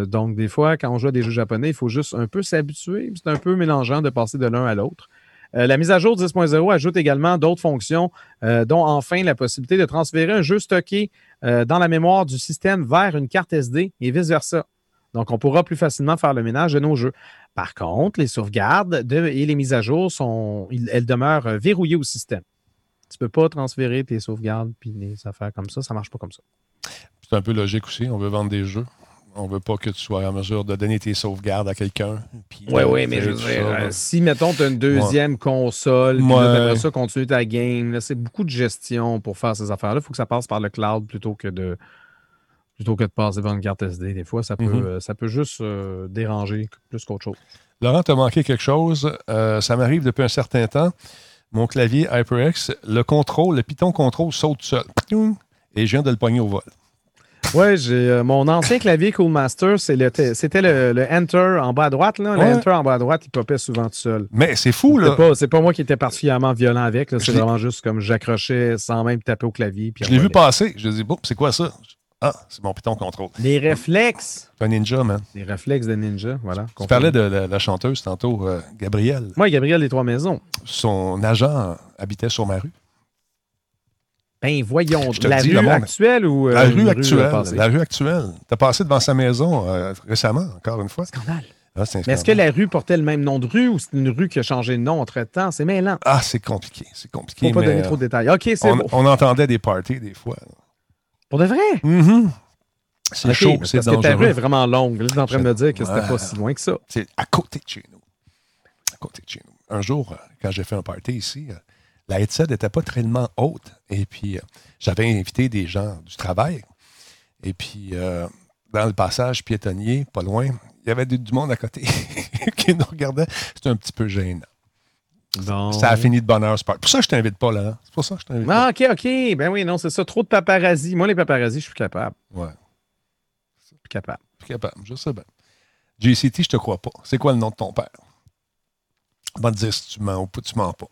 donc, des fois, quand on joue à des jeux japonais, il faut juste un peu s'habituer. C'est un peu mélangeant de passer de l'un à l'autre. Euh, la mise à jour 10.0 ajoute également d'autres fonctions, euh, dont enfin la possibilité de transférer un jeu stocké euh, dans la mémoire du système vers une carte SD et vice-versa. Donc, on pourra plus facilement faire le ménage de nos jeux. Par contre, les sauvegardes et les mises à jour, sont, elles demeurent verrouillées au système. Tu ne peux pas transférer tes sauvegardes puis les affaires comme ça. Ça ne marche pas comme ça. C'est un peu logique aussi. On veut vendre des jeux. On veut pas que tu sois en mesure de donner tes sauvegardes à quelqu'un. Oui, oui, mais je veux dire, euh, si, mettons, tu as une deuxième console, puis après ça, continue ta game, c'est beaucoup de gestion pour faire ces affaires-là. Il faut que ça passe par le cloud plutôt que de plutôt que de passer par une carte SD. Des fois, ça peut, mhm. euh, ça peut juste euh, déranger plus qu'autre chose. Laurent, tu as manqué quelque chose. ça m'arrive depuis un certain temps. Mon clavier HyperX, le contrôle, le Python contrôle saute seul. Et je viens de le pogner au vol. Ouais, j'ai euh, mon ancien clavier Cool Master, c'était le, le Enter en bas à droite. Là. Le Ouais. Enter en bas à droite, il popait souvent tout seul. Mais c'est fou, là. pas, c'est pas moi qui étais particulièrement violent avec. C'est vraiment juste comme j'accrochais sans même taper au clavier. puis Je l'ai vu passer. Je dis, bon, c'est quoi ça? Ah, c'est mon Python contrôle. Les réflexes. C'est un ninja, man. Les réflexes de ninja, voilà. Tu parlais de la, la chanteuse tantôt, euh, Gabrielle. Moi, Gabriel des Trois Maisons. Son agent habitait sur ma rue. Voyons. Je te La dis, rue actuelle ou. euh, La rue euh, actuelle. La rue actuelle. T'as passé devant sa maison euh, récemment, encore une fois. Scandale. Ah, Mais est-ce que la rue portait le même nom de rue ou c'est une rue qui a changé de nom entre-temps? C'est mêlant. Ah, c'est compliqué. C'est compliqué. Faut pas mais, donner trop de détails. OK, c'est on, on entendait des parties des fois. Pour de vrai? Mhm. C'est OK, chaud, parce c'est que ta rue est dangereux. vraiment longue. Là, tu es en train de me dire que c'était Ouais. pas si loin que ça. C'est à côté de chez nous. À côté de chez nous. Un jour, euh, quand j'ai fait un party ici, euh, la headset n'était pas tellement haute. Et puis, euh, j'avais invité des gens du travail. Et puis, euh, dans le passage piétonnier, pas loin, il y avait du, du monde à côté *laughs* qui nous regardait. C'était un petit peu gênant. Ça a fini de bonheur, ce party. Pour ça, je t'invite pas, là. hein. C'est pour ça que je t'invite Ah, OK, OK. Ben oui, non, c'est ça. Trop de paparazzi. Moi, les paparazzi, je suis capable. pas. Ouais. Plus capable. Plus capable, je sais bien. JCT, je te crois pas. C'est quoi le nom de ton père? Va te dire si tu mens ou pas, tu mens pas.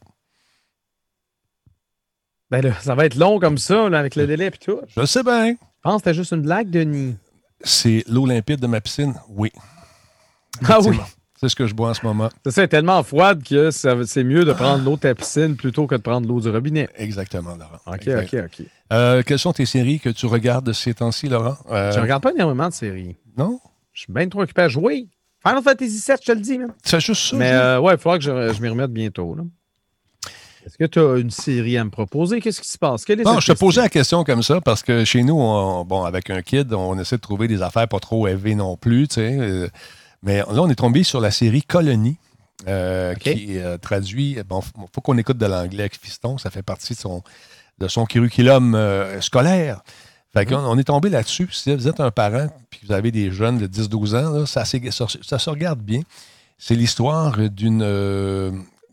Ben là, ça va être long comme ça, là, avec le délai et tout. Je Je sais bien. pense que c'était juste une blague, Denis. C'est l'eau limpide de ma piscine? Oui. Ah oui. C'est ce que je bois en ce moment. C'est ça, elle est tellement froide que c'est mieux de prendre l'eau de ta piscine plutôt que de prendre l'eau du robinet. Exactement, Laurent. OK, Exact. OK, OK. Euh, quelles sont tes séries que tu regardes ces temps-ci, Laurent? Euh, Je regarde pas énormément de séries. Non? Je suis bien trop occupé à jouer. Final Fantasy VII, je te le dis, même. Tu fais juste ça? Mais euh, ouais, il faudra que je, je m'y remette bientôt. là. Est-ce que tu as une série à me proposer? Qu'est-ce qui se passe? Quelle est Non, je te posais la question? comme ça parce que chez nous, on- bon, avec un kid, on essaie de trouver des affaires pas trop élevées non plus, tu sais. euh, mais là, on est tombé sur la série Colonie, euh, qui euh, traduit. Bon, faut qu'on écoute de l'anglais avec Fiston, ça fait partie de son, de son curriculum euh, scolaire. Fait qu'on on est tombé là-dessus. Si vous êtes un parent puis que vous avez des jeunes de 10-12 ans, là, ça, s'é- ça, ça se regarde bien. C'est l'histoire d'une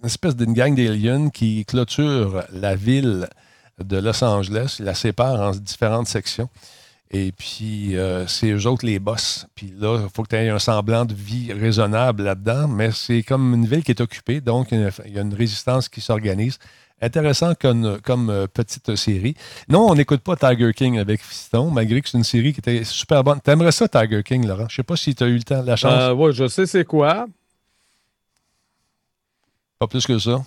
une espèce d'une gang d'aliens qui clôture la ville de Los Angeles, la sépare en différentes sections. Et puis, euh, c'est eux autres les boss. Puis là, il faut que tu aies un semblant de vie raisonnable là-dedans, mais c'est comme une ville qui est occupée, donc il y a une- résistance qui s'organise. Intéressant comme, euh, petite série. Non, on n'écoute pas Tiger King avec Fiston, malgré que c'est une série qui était super bonne. T'aimerais ça, Tiger King, Laurent? Je sais pas si tu as eu le temps, la chance. Euh, ouais, je sais c'est quoi. Pas plus que ça.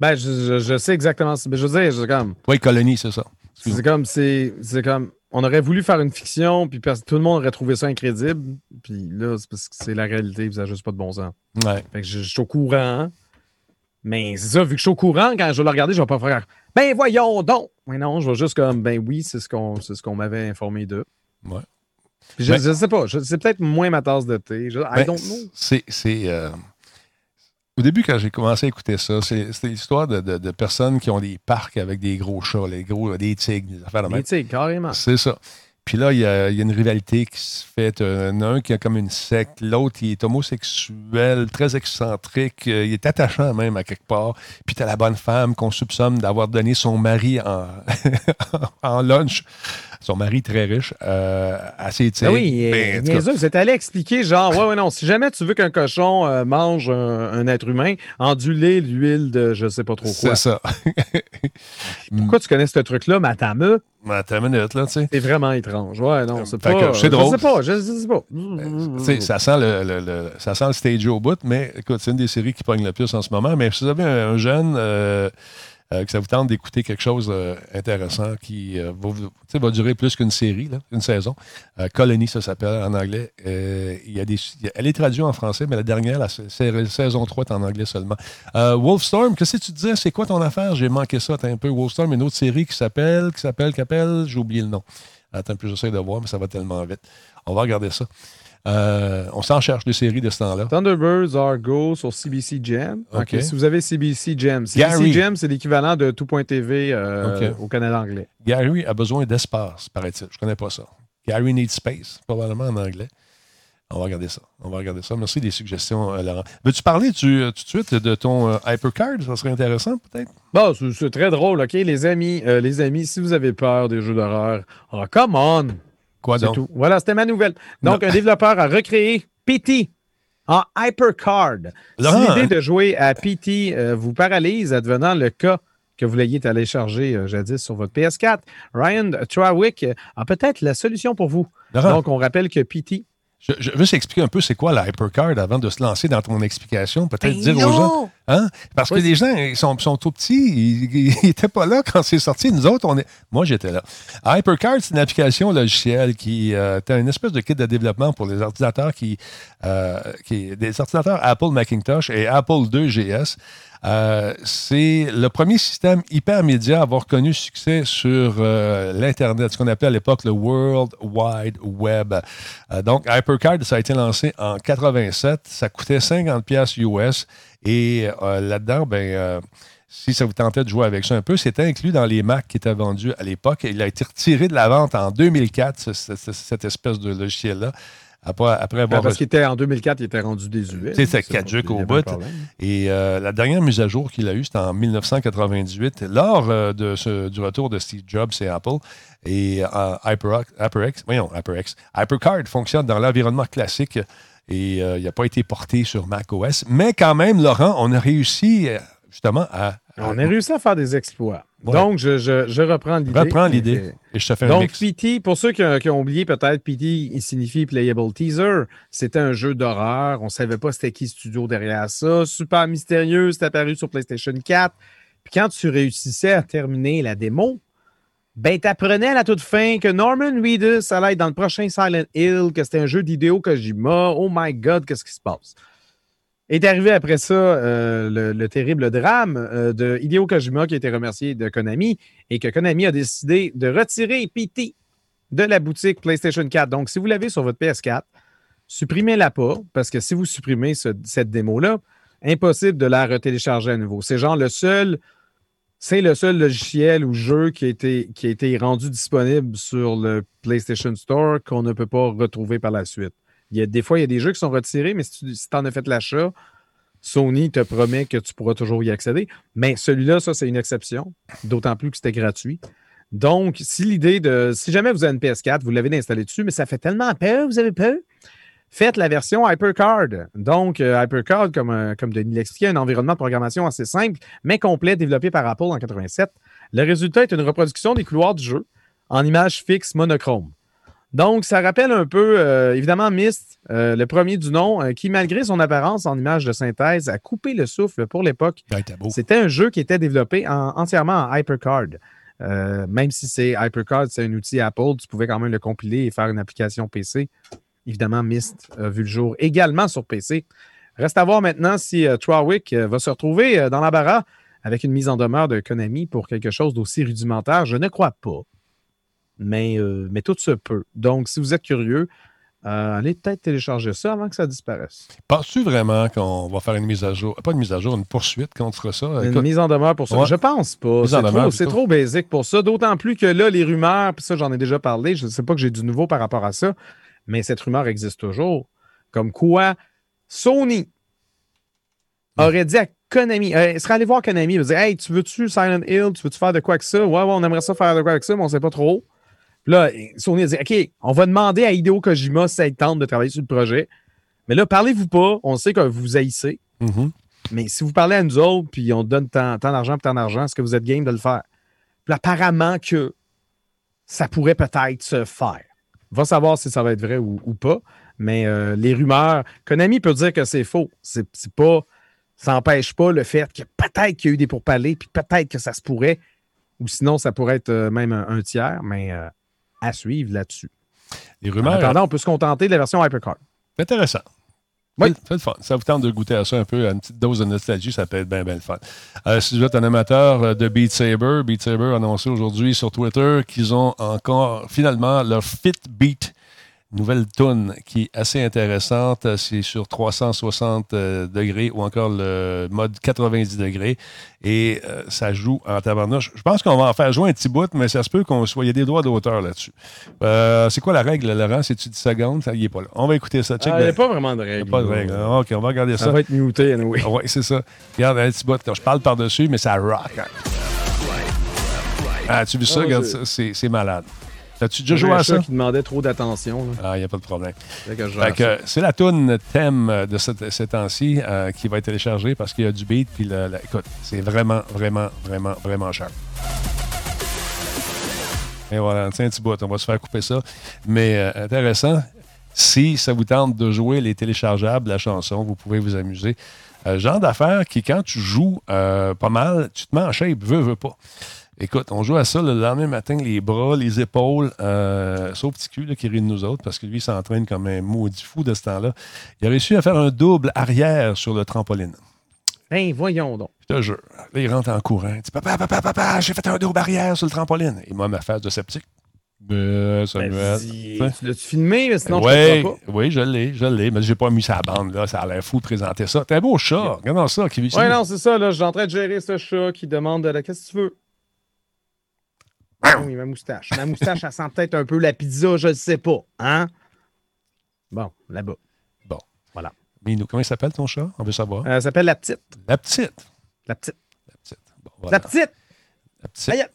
Ben, je, je- je sais exactement. Mais je veux dire, c'est comme. Oui, Colonie, c'est ça. C'est comme. C'est c'est comme. On aurait voulu faire une fiction, puis tout le monde aurait trouvé ça incrédible. Puis là, c'est parce que c'est la réalité, puis ça n'a juste pas de bon sens. Ouais. Fait que je, je suis au courant. Mais c'est ça, vu que je suis au courant, quand je vais le regarder, je vais pas faire Ben voyons donc! Mais non, je vais juste comme Ben oui, c'est ce qu'on c'est ce qu'on m'avait informé d'eux. Ouais. Puis je, Ben- je sais pas, c'est peut-être moins ma tasse de thé. Je, I Ben, don't know. C'est. c'est, euh, Au début, quand j'ai commencé à écouter ça, c'est- c'était l'histoire de, de- de personnes qui ont des parcs avec des gros chats, les gros, des tigres, des affaires de Mais même. sais, carrément. C'est ça. Puis là, il y, a, il y a une rivalité qui se fait. Euh, a un qui a comme une secte, l'autre, il est homosexuel, très excentrique, euh, il est attachant même à quelque part. Puis t'as la bonne femme qu'on soupçonne d'avoir donné son mari en, *laughs* en lunch, son mari très riche, euh, à ses Ben oui, Ben, en tout cas, niaiseux, vous êtes allé expliquer, genre, ouais, ouais, non, si jamais tu veux qu'un cochon euh, mange un, un être humain, enduler l'huile de je sais pas trop quoi. c'est ça. *laughs* Pourquoi tu connais ce truc-là, ma tame? Mais Attends une minute, là, tu sais. C'est vraiment étrange. Ouais, non, c'est pas. c'est drôle. Je sais pas, je sais pas. Tu sais, ça sent le, le- le- ça sent le stage au bout, mais écoute, c'est une des séries qui pogne le plus en ce moment. Mais si vous avez un, un jeune euh, euh, que ça vous tente d'écouter quelque chose d'intéressant qui euh, va, durer plus qu'une série, une saison. Euh, Colony, ça s'appelle en anglais. Euh, y a des, elle est traduite en français, mais la dernière, la sa- saison 3, est en anglais seulement. Euh, Wolfstorm, qu'est-ce que tu disais? C'est quoi ton affaire? J'ai manqué ça un peu. Wolfstorm, une autre série qui s'appelle, qui s'appelle, qui s'appelle, j'ai oublié le nom. Attends peu, j'essaie de voir, mais ça va tellement vite. On va regarder ça. Euh, on s'en cherche des séries de ce temps-là. Thunderbirds Argo sur CBC Gem. OK. OK. Si vous avez CBC Gem. CBC Gary. Gem, c'est l'équivalent de tout.tv euh, OK. au Canada anglais. Gary a besoin d'espace, paraît-il. Je connais pas ça. Gary needs space, probablement en anglais. On va regarder ça. On va regarder ça. Merci des suggestions, euh, Laurent. Veux-tu parler euh, tout de suite de ton euh, Hypercard? Ça serait intéressant, peut-être? Bon, c'est- très drôle, OK? Les amis, les amis, si vous avez peur des jeux d'horreur, oh, come on! Quoi C'est donc? tout? Voilà, c'était ma nouvelle. Donc, Non. un développeur a recréé PT en Hypercard. Laurent, si l'idée de jouer à PT euh, vous paralyse, advenant le cas que vous l'ayez téléchargé euh, jadis sur votre PS4, Ryan Trawick a peut-être la solution pour vous. Laurent, Donc, on rappelle que PT, je, je veux s'expliquer un peu c'est quoi la Hypercard avant de se lancer dans ton explication. Peut-être dire aux gens. Hein? Parce que les gens ils sont, sont tout petits, ils n'étaient pas là quand c'est sorti. Nous autres, on est. Moi, j'étais là. HyperCard, c'est une application logicielle qui euh, est une espèce de kit de développement pour les ordinateurs qui, euh, qui des ordinateurs Apple Macintosh et Apple II GS. Euh, c'est le premier système hypermédia à avoir connu succès sur euh, l'Internet, ce qu'on appelait à l'époque le World Wide Web. Euh, donc, HyperCard, ça a été lancé en 87. Ça coûtait 50$ piastres US. Et là-dedans, ben, si ça vous tentait de jouer avec ça un peu, c'était inclus dans les Mac qui étaient vendus à l'époque. Il a été retiré de la vente en 2004, ce- ce- ce- cette espèce de logiciel-là, après, après avoir parce qu'il était en 200004, il était rendu désuet. C'est ça, C'est pas- caduc il y au avait bout. Et euh, la dernière mise à jour qu'il a eue, c'était en 1998, lors euh, de ce- du retour de Steve Jobs et Apple. Et euh, HyperX, HyperX, voyons, HyperX, HyperCard fonctionne dans l'environnement classique et euh, il n'a pas été porté sur macOS. Mais quand même, Laurent, on a réussi justement à, à- On a réussi à faire des exploits. Ouais. Donc, je, je- je reprends l'idée. reprendre l'idée et je te fais un Donc, mix. PT, pour ceux qui, ont- qui ont oublié peut-être, PT il signifie Playable Teaser. C'était un jeu d'horreur. On ne savait pas c'était qui studio derrière ça. Super mystérieux. C'est apparu sur PlayStation 4. Puis quand tu réussissais à terminer la démo, ben, t'apprenais à la toute fin que Norman Reedus allait être dans le prochain Silent Hill, que c'était un jeu d'idéo Kojima. Oh my God, qu'est-ce qui se passe? Est arrivé après ça euh, le, le terrible drame euh, de Hideo Kojima qui a été remercié de Konami et que Konami a décidé de retirer PT de la boutique PlayStation 4. Donc, si vous l'avez sur votre PS4, supprimez-la pas, parce que si vous supprimez ce- cette démo-là, impossible de la retélécharger à nouveau. C'est genre le seul, c'est le seul logiciel ou jeu qui a été, qui a été rendu disponible sur le PlayStation Store qu'on ne peut pas retrouver par la suite. Il y a, des fois, il y a des jeux qui sont retirés, mais si tu en as fait l'achat, Sony te promet que tu pourras toujours y accéder. Mais celui-là, ça, c'est une exception, d'autant plus que c'était gratuit. Donc, si l'idée de. Si jamais vous avez une PS4, vous l'avez installé dessus, mais ça fait tellement peur, vous avez peur, faites la version HyperCard. Donc, euh, HyperCard, comme, euh, comme Denis l'expliquait, un environnement de programmation assez simple, mais complet, développé par Apple en 87. Le résultat est une reproduction des couloirs du jeu en images fixes monochrome. Donc, ça rappelle un peu, euh, évidemment, Myst, euh, le premier du nom, euh, qui, malgré son apparence en image de synthèse, a coupé le souffle pour l'époque c'était un jeu qui était développé en- entièrement en HyperCard. Même si c'est HyperCard, c'est un outil Apple, tu pouvais quand même le compiler et faire une application PC. Évidemment, Myst a vu le jour également sur PC. Reste à voir maintenant si Trawick va se retrouver dans l'embarras avec une mise en demeure de Konami pour quelque chose d'aussi rudimentaire. Je ne crois pas. Mais, euh, mais tout se peut. Donc, si vous êtes curieux, euh, allez peut-être télécharger ça avant que ça disparaisse. Penses-tu vraiment qu'on va faire une mise à jour, pas une mise à jour, une poursuite contre ça? Une mise en demeure pour ça. Ouais. Je pense pas. C'est trop, trop basique pour ça. D'autant plus que là, les rumeurs, puis ça, j'en ai déjà parlé, je ne sais pas que j'ai du nouveau par rapport à ça, mais cette rumeur existe toujours. Comme quoi, Sony aurait dit à Konami, euh, il serait allé voir Konami, il va dire Hey, tu veux-tu Silent Hill, tu veux-tu faire de quoi avec ça? Ouais, ouais, on aimerait ça faire de quoi avec ça, mais on ne sait pas trop. Puis là, Sony a dit OK, on va demander à Hideo Kojima si ça tente de travailler sur le projet. Mais là, parlez-vous pas, on sait que vous haïssez. mhm. Mais si vous parlez à nous autres, puis on donne tant, tant d'argent, tant d'argent, est-ce que vous êtes game de le faire? Puis apparemment que ça pourrait peut-être se faire. Va savoir si ça va être vrai ou, ou pas. Mais euh, les rumeurs, Konami peut dire que c'est faux. C'est pas. Ça n'empêche pas le fait que peut-être qu'il y a eu des pourparlers, puis peut-être que ça se pourrait. Ou sinon, ça pourrait être euh, même un, un tiers, mais euh, à suivre là-dessus. Les En rumeurs, attendant, on peut se contenter de la version Hypercard. intéressant. Oui. C'est- c'est le fun. Ça vous tente de goûter à ça un peu, à une petite dose de nostalgie, ça peut être bien, bien le fun. Euh, si vous êtes un amateur euh, de Beat Saber, Beat Saber a annoncé aujourd'hui sur Twitter qu'ils ont encore finalement leur Fitbeat nouvelle tune qui est assez intéressante. C'est sur 360 euh, degrés ou encore le mode 90 degrés. Et euh, ça joue en tabarnouche. Je pense qu'on va en faire jouer un petit bout, mais ça se peut qu'on soit. Il y a des droits d'auteur là-dessus. Euh, c'est quoi la règle, Laurent? C'est-tu 10 secondes? Il est pas là. On va écouter ça. Ah, Il n'y a pas vraiment de Il n'y a règle. pas de règle. Ah, OK, on va regarder Ça ça. va être muté, anyway. Oui, c'est ça. Regarde, un petit bout. Je parle par-dessus, mais ça rock. hein. Ah, tu as vu ça? Ah, Regarde c'est malade. T'as-tu déjà joué à ça? qui demandait trop d'attention. Ah, il n'y a pas de problème. C'est la toune thème de cette, ces temps-ci euh, qui va être téléchargée parce qu'il y a du beat. Puis, écoute, c'est vraiment, vraiment, vraiment, vraiment cher. Et voilà, tiens un petit bout, on va se faire couper ça. Mais euh, intéressant, si ça vous tente de jouer les téléchargeables, la chanson, vous pouvez vous amuser. Euh, genre d'affaire qui, quand tu joues pas mal, tu te mets en shape, veux, veux pas. Écoute, on joue à ça le lendemain matin, les bras, les épaules, euh, sauf petit cul qui rit de nous autres parce que lui, s'entraîne comme un maudit fou de ce temps-là. Il a réussi à faire un double arrière sur le trampoline. Ben, voyons donc. Je te jure. Là, il rentre en courant. Il dit Papa, papa, papa, j'ai fait un double arrière sur le trampoline. Et moi, ma phase de sceptique. Ben, Samuel. Ben, tu l'as-tu filmé, sinon je ne pas? Oui, je l'ai, je l'ai, mais j'ai pas mis sa bande, là. Ça a l'air fou de présenter ça. T'es un beau chat. Regarde ça qui Oui, non, c'est ça, là. Je suis en train de gérer ce chat qui demande de Qu'est-ce que tu veux? Oui, ma moustache. Ma *laughs* moustache, elle sent peut-être un peu la pizza, je ne sais pas. Hein? Bon, là-bas. Bon. Voilà. Minou, comment il s'appelle ton chat? On veut savoir. Euh, elle s'appelle La Petite. La Petite. La Petite. La Petite. La Petite. La Petite.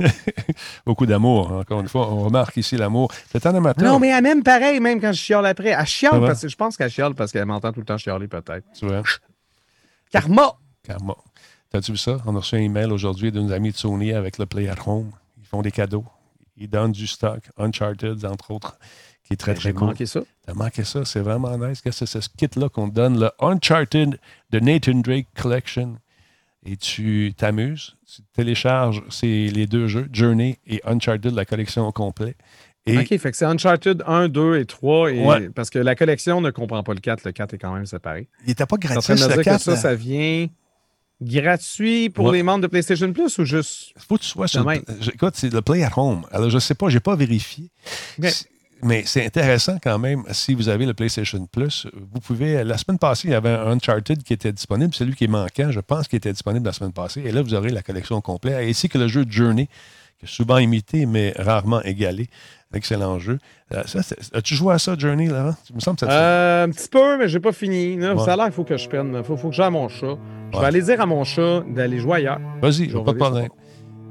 *laughs* Beaucoup d'amour, encore une fois. On remarque ici l'amour. C'est un amateur. Non, mais elle même pareil, même quand je chiale après. Elle chiale parce que je pense qu'elle chiale parce qu'elle m'entend tout le temps chialer, peut-être. Tu vois? Karma! Karma. T'as-tu vu ça? On a reçu un email aujourd'hui de nos amis de Sony avec le Play at Home. Ils font des cadeaux. Ils donnent du stock. Uncharted, entre autres, qui est très, très cool. manqué ça. T'as manqué ça? C'est vraiment nice. Qu'est-ce que c'est ce kit-là qu'on donne? Le Uncharted de Nathan Drake Collection et tu t'amuses? Tu télécharges les deux jeux, Journey et Uncharted, la collection au complet. OK, fait que c'est Uncharted 1, 2 et 3. Parce que la collection ne comprend pas le 4. Le 4 est quand même séparé. Il n'était pas gratuit. le 4, ça, ça vient gratuit pour les membres de PlayStation Plus ou juste. Faut que tu sois sur. Écoute, c'est le Play at Home. Alors, je ne sais pas, je n'ai pas vérifié mais c'est intéressant quand même. Si vous avez le PlayStation Plus, vous pouvez. La semaine passée, il y avait un Uncharted qui était disponible. Celui qui est manquant, je pense qu'il était disponible la semaine passée. Et là, vous aurez la collection complète, ainsi que le jeu Journey, qui est souvent imité, mais rarement égalé. Excellent jeu. Euh, as-tu joué à ça, Journey, là? Il me semble que ça euh, Un petit peu, mais j'ai pas fini. Ça a l'air qu'il faut que je prenne. Il faut, que j'aille à mon chat. Je vais aller dire à mon chat d'aller jouer ailleurs. Vas-y, pas de problème.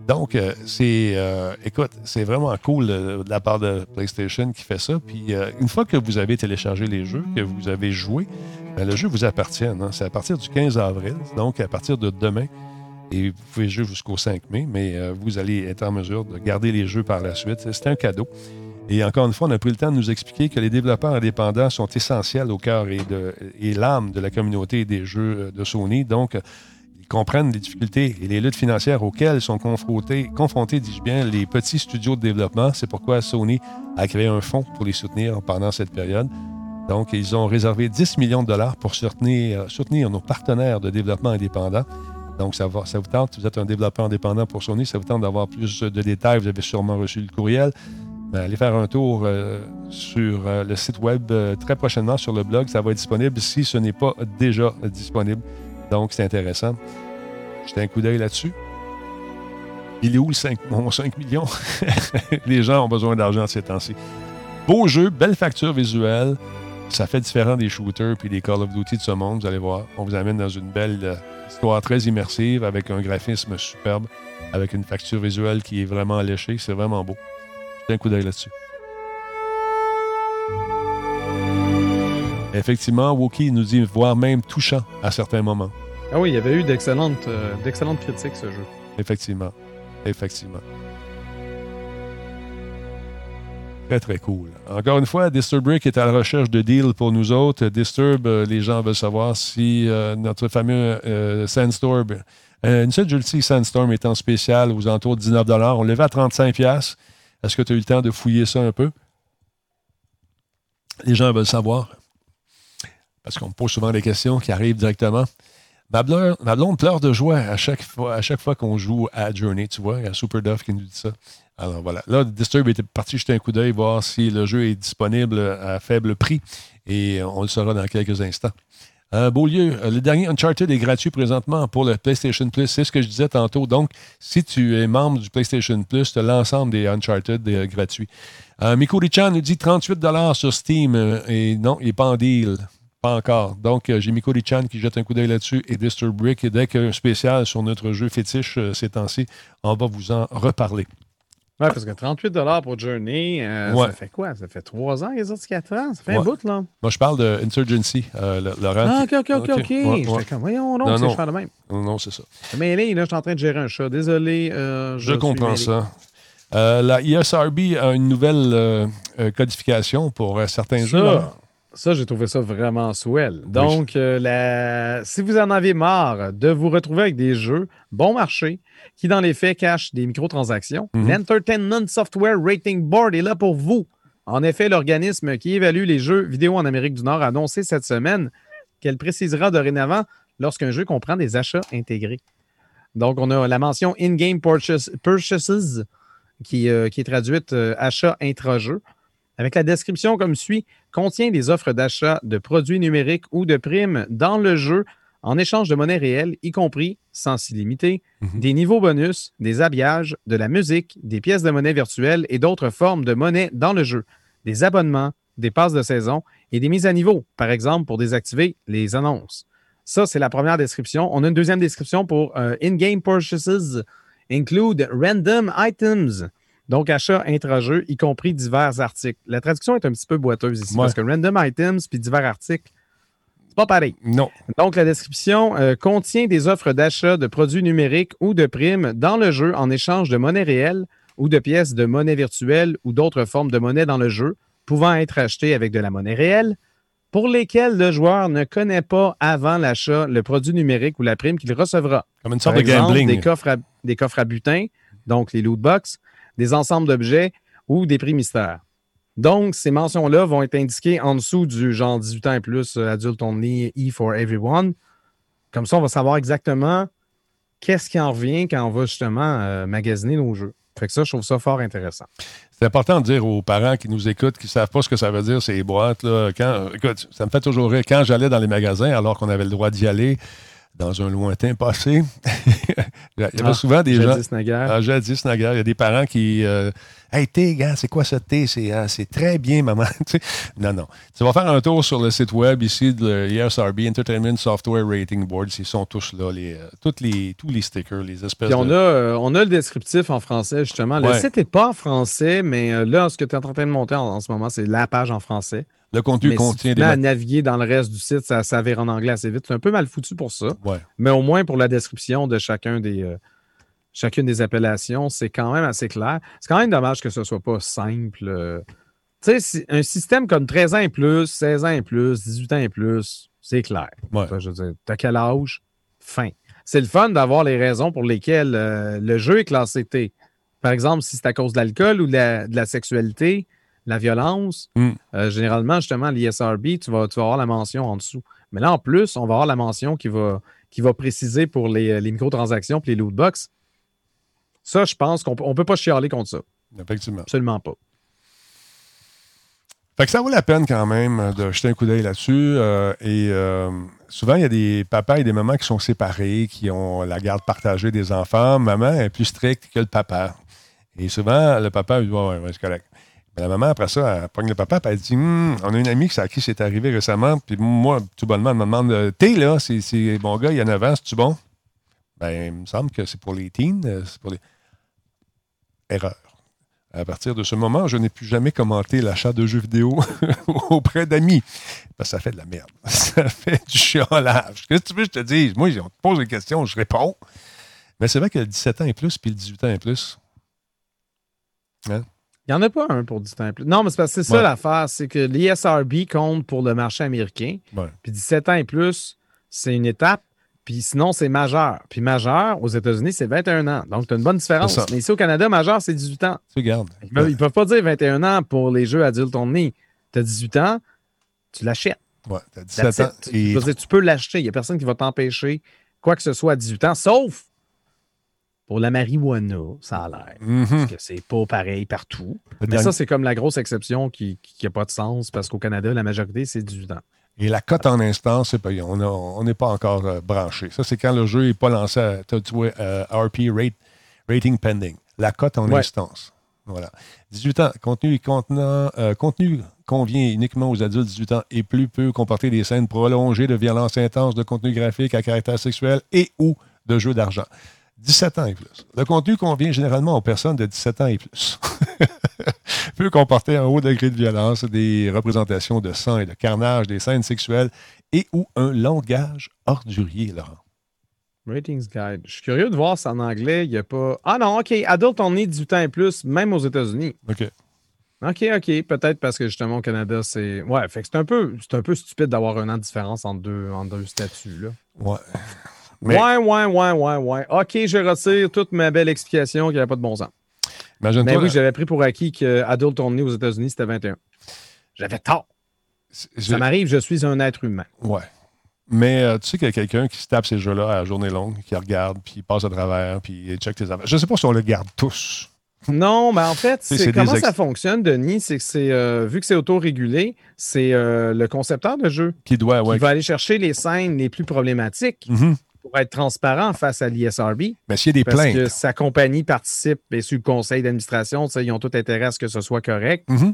Donc, euh, c'est, euh, écoute, c'est vraiment cool de, la part de PlayStation qui fait ça. Puis, une fois que vous avez téléchargé les jeux, que vous avez joué, ben, le jeu vous appartient. Hein. C'est à partir du 15 avril, donc à partir de demain. Et vous pouvez jouer jusqu'au 5 mai, mais vous allez être en mesure de garder les jeux par la suite. C'est un cadeau. Et encore une fois, on a pris le temps de nous expliquer que les développeurs indépendants sont essentiels au cœur et, et l'âme de la communauté des jeux de Sony. Donc, comprennent les difficultés et les luttes financières auxquelles sont confrontés, confrontés, dis-je bien, les petits studios de développement. C'est pourquoi Sony a créé un fonds pour les soutenir pendant cette période. Donc, ils ont réservé 10 millions de dollars pour soutenir, soutenir nos partenaires de développement indépendants. Donc, ça, va, ça vous tente, vous êtes un développeur indépendant pour Sony, ça vous tente d'avoir plus de détails, vous avez sûrement reçu le courriel. Ben, allez faire un tour euh, sur euh, le site web euh, très prochainement sur le blog. Ça va être disponible si ce n'est pas déjà disponible. Donc, c'est intéressant. Jetez un coup d'œil là-dessus. Il est où le 5, mon 5 millions? *laughs* Les gens ont besoin d'argent ces temps-ci. Beau jeu, belle facture visuelle. Ça fait différent des shooters puis des Call of Duty de ce monde, vous allez voir. On vous amène dans une belle euh, histoire très immersive avec un graphisme superbe, avec une facture visuelle qui est vraiment alléchée. C'est vraiment beau. Jetez un coup d'œil là-dessus. Effectivement, Wookie nous dit voire même touchant à certains moments. Ah oui, il y avait eu d'excellentes, euh, d'excellentes critiques, ce jeu. Effectivement. Effectivement. Très, très cool. Encore une fois, Disturbrick est à la recherche de deals pour nous autres. Disturb, euh, les gens veulent savoir si euh, notre fameux Sandstorm, une seule Julti Sandstorm en spécial aux alentours de 19 On levait à 35 Est-ce que tu as eu le temps de fouiller ça un peu? Les gens veulent savoir. Parce qu'on me pose souvent des questions qui arrivent directement. Ma blonde, pleure de joie à chaque fois, à qu'on joue à Journey, tu vois. Il y a Super Duff qui nous dit ça. Alors voilà. Là, Disturb était parti jeter un coup d'œil, voir si le jeu est disponible à faible prix. Et on le saura dans quelques instants. Euh, Beaulieu, le dernier Uncharted est gratuit présentement pour le PlayStation Plus. C'est ce que je disais tantôt. Donc, si tu es membre du PlayStation Plus, tu as l'ensemble des Uncharted euh, gratuits. Euh, Mikuri Chan nous dit 38 sur Steam. Euh, et non, il n'est pas en deal. Pas encore. Donc, euh, j'ai Mikori Chan qui jette un coup d'œil là-dessus et Disturb Brick. Et dès qu'il y a un spécial sur notre jeu fétiche euh, ces temps-ci, on va vous en reparler. Ouais, parce que 38 pour Journey, euh, Ouais. ça fait quoi? Ça fait 3 ans, les autres 4 ans? Ça fait un bout, là. Moi, je parle de Insurgency, euh, le- Laurent. Ah, ok, ok, ok, ouais, ouais. comme, voyons, non, Non, je fais de même. Non, non, c'est ça. Mais là, je suis en train de gérer un chat. Désolé. euh, Je comprends ça. La ISRB a une nouvelle codification pour certains jeux. là. Ça, j'ai trouvé ça vraiment swell. Donc, euh, la- si vous en avez marre de vous retrouver avec des jeux bon marché qui, dans les faits, cachent des microtransactions, Mhm. l'Entertainment Software Rating Board est là pour vous. En effet, l'organisme qui évalue les jeux vidéo en Amérique du Nord a annoncé cette semaine qu'elle précisera dorénavant lorsqu'un jeu comprend des achats intégrés. Donc, on a la mention In-Game Purchase- Purchases qui, euh, qui est traduite euh, achat intra-jeu, avec la description comme suit contient des offres d'achat de produits numériques ou de primes dans le jeu en échange de monnaie réelle, y compris, sans illimité, Mhm. des niveaux bonus, des habillages, de la musique, des pièces de monnaie virtuelles et d'autres formes de monnaie dans le jeu, des abonnements, des passes de saison et des mises à niveau, par exemple pour désactiver les annonces. Ça, c'est la première description. On a une deuxième description pour euh, in-game purchases include random items. Donc, achat intra-jeu, y compris divers articles. La traduction est un petit peu boiteuse ici Ouais. parce que random items puis divers articles, c'est pas pareil. Non. Donc, la description euh, contient des offres d'achat de produits numériques ou de primes dans le jeu en échange de monnaie réelle ou de pièces de monnaie virtuelle ou d'autres formes de monnaie dans le jeu, pouvant être achetées avec de la monnaie réelle, pour lesquelles le joueur ne connaît pas avant l'achat le produit numérique ou la prime qu'il recevra. Comme une Par sorte de exemple, gambling. Des coffres, à, des coffres à butin, donc les loot box, des ensembles d'objets ou des prix mystères. Donc, ces mentions-là vont être indiquées en dessous du genre 18 ans et plus, euh, adulte only, E for everyone. Comme ça, on va savoir exactement qu'est-ce qui en revient quand on va justement euh, magasiner nos jeux. Fait que ça, je trouve ça fort intéressant. C'est important de dire aux parents qui nous écoutent, qui ne savent pas ce que ça veut dire, ces boîtes. Là, écoute, ça me fait toujours rire. Quand j'allais dans les magasins, alors qu'on avait le droit d'y aller dans un lointain passé, *laughs* il y avait Ah, souvent des gens. Jadis naguère. Ah, jadis, naguère, il y a des parents qui. euh, hey, thé, gars, c'est quoi ce thé? C'est ah, c'est très bien, maman. *laughs* Non, non. Tu vas faire un tour sur le site web ici de l'ESRB, Entertainment Software Rating Board. Ils sont tous là, les, euh, toutes les, tous les stickers, les espèces Puis on de. a, euh, on a le descriptif en français, justement. Le Ouais. site n'est pas en français, mais là, ce que tu es en train de monter en, en ce moment, c'est la page en français. Le contenu Mais si contient tu des. à naviguer dans le reste du site, ça s'avère en anglais assez vite. C'est un peu mal foutu pour ça. Ouais. Mais au moins pour la description de chacun des, euh, chacune des appellations, c'est quand même assez clair. C'est quand même dommage que ce soit pas simple. euh. Tu sais, un système comme 13 ans et plus, 16 ans et plus, 18 ans et plus, c'est clair. Ouais. Enfin, je veux dire, t'as quel âge? Fin. C'est le fun d'avoir les raisons pour lesquelles euh, le jeu est classé T. Par exemple, si c'est à cause de l'alcool ou de la, de la sexualité, la violence, Mm. euh, généralement, justement, l'ISRB, tu vas, tu vas avoir la mention en dessous. Mais là, en plus, on va avoir la mention qui va, qui va préciser pour les, les microtransactions et les loot box. Ça, je pense qu'on ne peut pas chialer contre ça. Effectivement. Absolument pas. Fait que ça vaut la peine quand même euh, de jeter un coup d'œil là-dessus. euh, et euh, souvent, il y a des papas et des mamans qui sont séparés, qui ont la garde partagée des enfants. Maman est plus stricte que le papa. Et souvent, le papa lui dit Ouais, ouais, ouais, c'est correct. La maman, après ça, elle pogne le papa et elle dit Hum, On a une amie à qui c'est arrivé récemment. Puis moi, tout bonnement, elle me demande euh, T'es là, c'est bon gars, il y a 9 ans, c'est-tu bon? Ben, il me semble que c'est pour les teens. euh, C'est pour les. Erreur. À partir de ce moment, je n'ai plus jamais commenté l'achat de jeux vidéo *laughs* auprès d'amis. Parce que ça fait de la merde. *laughs* Ça fait du chiolage. Qu'est-ce que tu veux que je te dise? Moi, on te pose des questions, je réponds. Mais c'est vrai que le 17 ans et plus, puis le 18 ans et plus. Il n'y en a pas un pour 18 ans et plus. Non, mais c'est parce que c'est ça l'affaire, c'est que l'ISRB compte pour le marché américain. Ouais. Puis 17 ans et plus, c'est une étape. Puis sinon, c'est majeur. Puis majeur, aux États-Unis, c'est 21 ans. Donc, tu as une bonne différence. Mais ici, au Canada, majeur, c'est 18 ans. Tu regardes. Ils peuvent, ils peuvent pas dire 21 ans pour les jeux adultes only. Tu as 18 ans, tu l'achètes. Ouais, t'as That's 17 ans. et- tu peux l'acheter. Il n'y a personne qui va t'empêcher quoi que ce soit à 18 ans, sauf pour la marijuana, ça a l'air. Mhm. Parce que c'est pas pareil partout. Le Mais dernier- ça, c'est comme la grosse exception qui n'a pas de sens parce qu'au Canada, la majorité, c'est 18 ans. Et la cote en instance, c'est. On n'est pas encore euh, branché. Ça, c'est quand le jeu n'est pas lancé à tu vois, euh, RP rate, Rating Pending. La cote en Ouais. instance. Voilà. 18 ans. Contenu, et contenant, euh, contenu convient uniquement aux adultes 18 ans et plus peut comporter des scènes prolongées de violence intense, de contenu graphique à caractère sexuel et ou de jeux d'argent. 17 ans et plus. Le contenu convient généralement aux personnes de 17 ans et plus. *laughs* peut comporter un haut degré de violence, des représentations de sang et de carnage, des scènes sexuelles et ou un langage ordurier, Laurent. Ratings Guide. Je suis curieux de voir si en anglais, il n'y a pas. Ah non, OK. Adult, on est 18 ans et plus, même aux États-Unis. OK. OK, OK. Peut-être parce que justement au Canada, c'est. Ouais, fait que c'est un peu, c'est un peu stupide d'avoir un an de différence entre deux, entre deux statuts. Là. Ouais. Ouais, ouais, ouais, ouais, ouais. OK, je retire toute ma belle explication qu'il n'y avait pas de bon sens. Mais oui, j'avais pris pour acquis que Adult Only aux États-Unis, c'était 21. J'avais tort. Ça m'arrive, je suis un être humain. Ouais. Mais euh, tu sais qu'il y a quelqu'un qui se tape ces jeux-là à la journée longue, qui regarde, puis il passe à travers, puis il check tes affaires. Je ne sais pas si on le garde tous. Non, mais en fait, c'est comment ça fonctionne, Denis, c'est que c'est euh, vu que c'est autorégulé, c'est euh, le concepteur de jeu qui doit, qui va aller chercher les scènes les plus problématiques. Mm-hmm pour être transparent face à l'ISRB. Mais s'il y a des parce plaintes. que sa compagnie participe et sur le conseil d'administration, ils ont tout intérêt à ce que ce soit correct. Mm-hmm.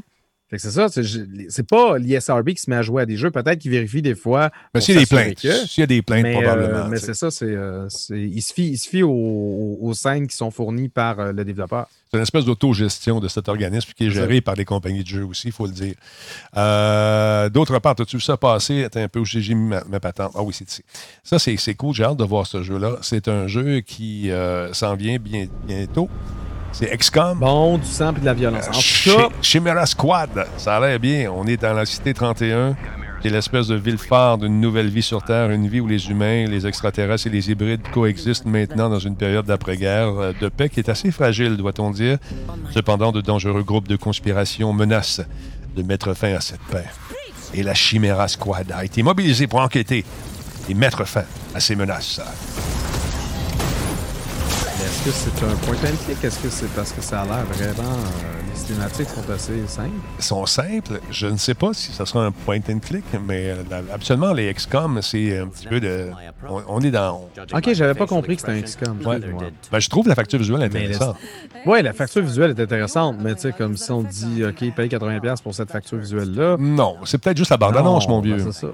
c'est ça, c'est pas l'ISRB qui se met à jouer à des jeux. Peut-être qu'il vérifie des fois. Mais s'il y a des plaintes. S'il y a des plaintes, probablement. mais c'est ça, euh, il se fie, il se fie aux, aux, scènes qui sont fournies par euh, le développeur. C'est une espèce d'autogestion de cet organisme qui est géré par des compagnies de jeux aussi, il faut le dire. Euh, d'autre part, as-tu vu ça passer? Attends un peu où j'ai mis ma, patente. Ah oui, c'est ici. Ça, c'est cool. J'ai hâte de voir ce jeu-là. C'est un jeu qui euh, s'en vient bien, bientôt. C'est XCOM. Bon, du sang et de la violence. En Chimera Squad. Ça a l'air bien. On est dans la cité 31. C'est l'espèce de ville phare d'une nouvelle vie sur Terre, une vie où les humains, les extraterrestres et les hybrides coexistent maintenant dans une période d'après-guerre euh, de paix qui est assez fragile, doit-on dire. Cependant, de dangereux groupes de conspiration menacent de mettre fin à cette paix. Et la Chimera Squad a été mobilisée pour enquêter et mettre fin à ces menaces. Est-ce que c'est un point and? Est-ce que c'est parce que ça a l'air vraiment. Euh, les cinématiques sont assez simples? Ils sont simples. Je ne sais pas si ça sera un point and click, mais euh, absolument, les XCOM, c'est un petit peu de. On, est dans. Ok, j'avais pas compris que c'était un XCOM. Ouais. Ben, je trouve la facture visuelle intéressante. Oui, la facture visuelle est intéressante, mais tu sais, comme si on dit, OK, paye 80$ pour cette facture visuelle-là. Non, c'est peut-être juste la bande-annonce, mon vieux. Ben, c'est ça.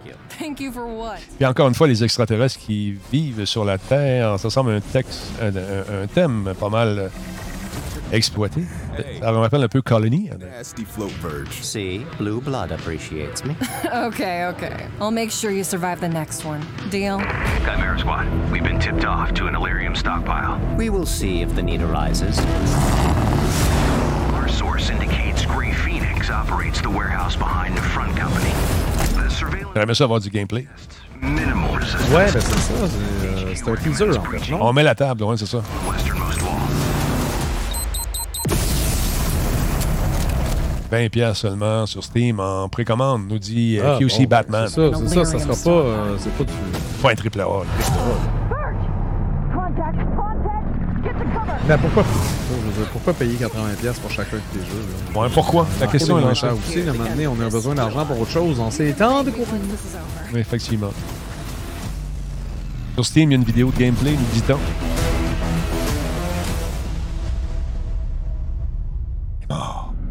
Puis encore une fois, les extraterrestres qui vivent sur la Terre, ça semble un texte, un, thème pas mal exploité. Ça me rappelle un peu Colony. Nasty float verge. See, blue blood appreciates me. *laughs* okay, okay. I'll make sure you survive the next one. Deal? Chimera Squad, we've been tipped off to an Illyrium stockpile. We will see if the need arises. Our source indicates Grey Phoenix operates the warehouse behind the front company. The surveillance... J'aimerais ça avoir du gameplay. Ouais, ben c'est ça. C'est euh, un teaser, en fait, non? On met la table, ouais, c'est ça. 20$ seulement sur Steam en précommande, nous dit euh, ah, QC Batman. C'est ça, c'est ça, ça sera pas. Euh, c'est pas du. Pas un triple A. Mais pourquoi, pourquoi payer 80$ pour chacun de tes jeux? Ouais, pourquoi? La question est là. aussi, à un moment donné, on a besoin d'argent pour autre chose. On sait tant de Oui, effectivement. Sur Steam, il y a une vidéo de gameplay, nous dit-on.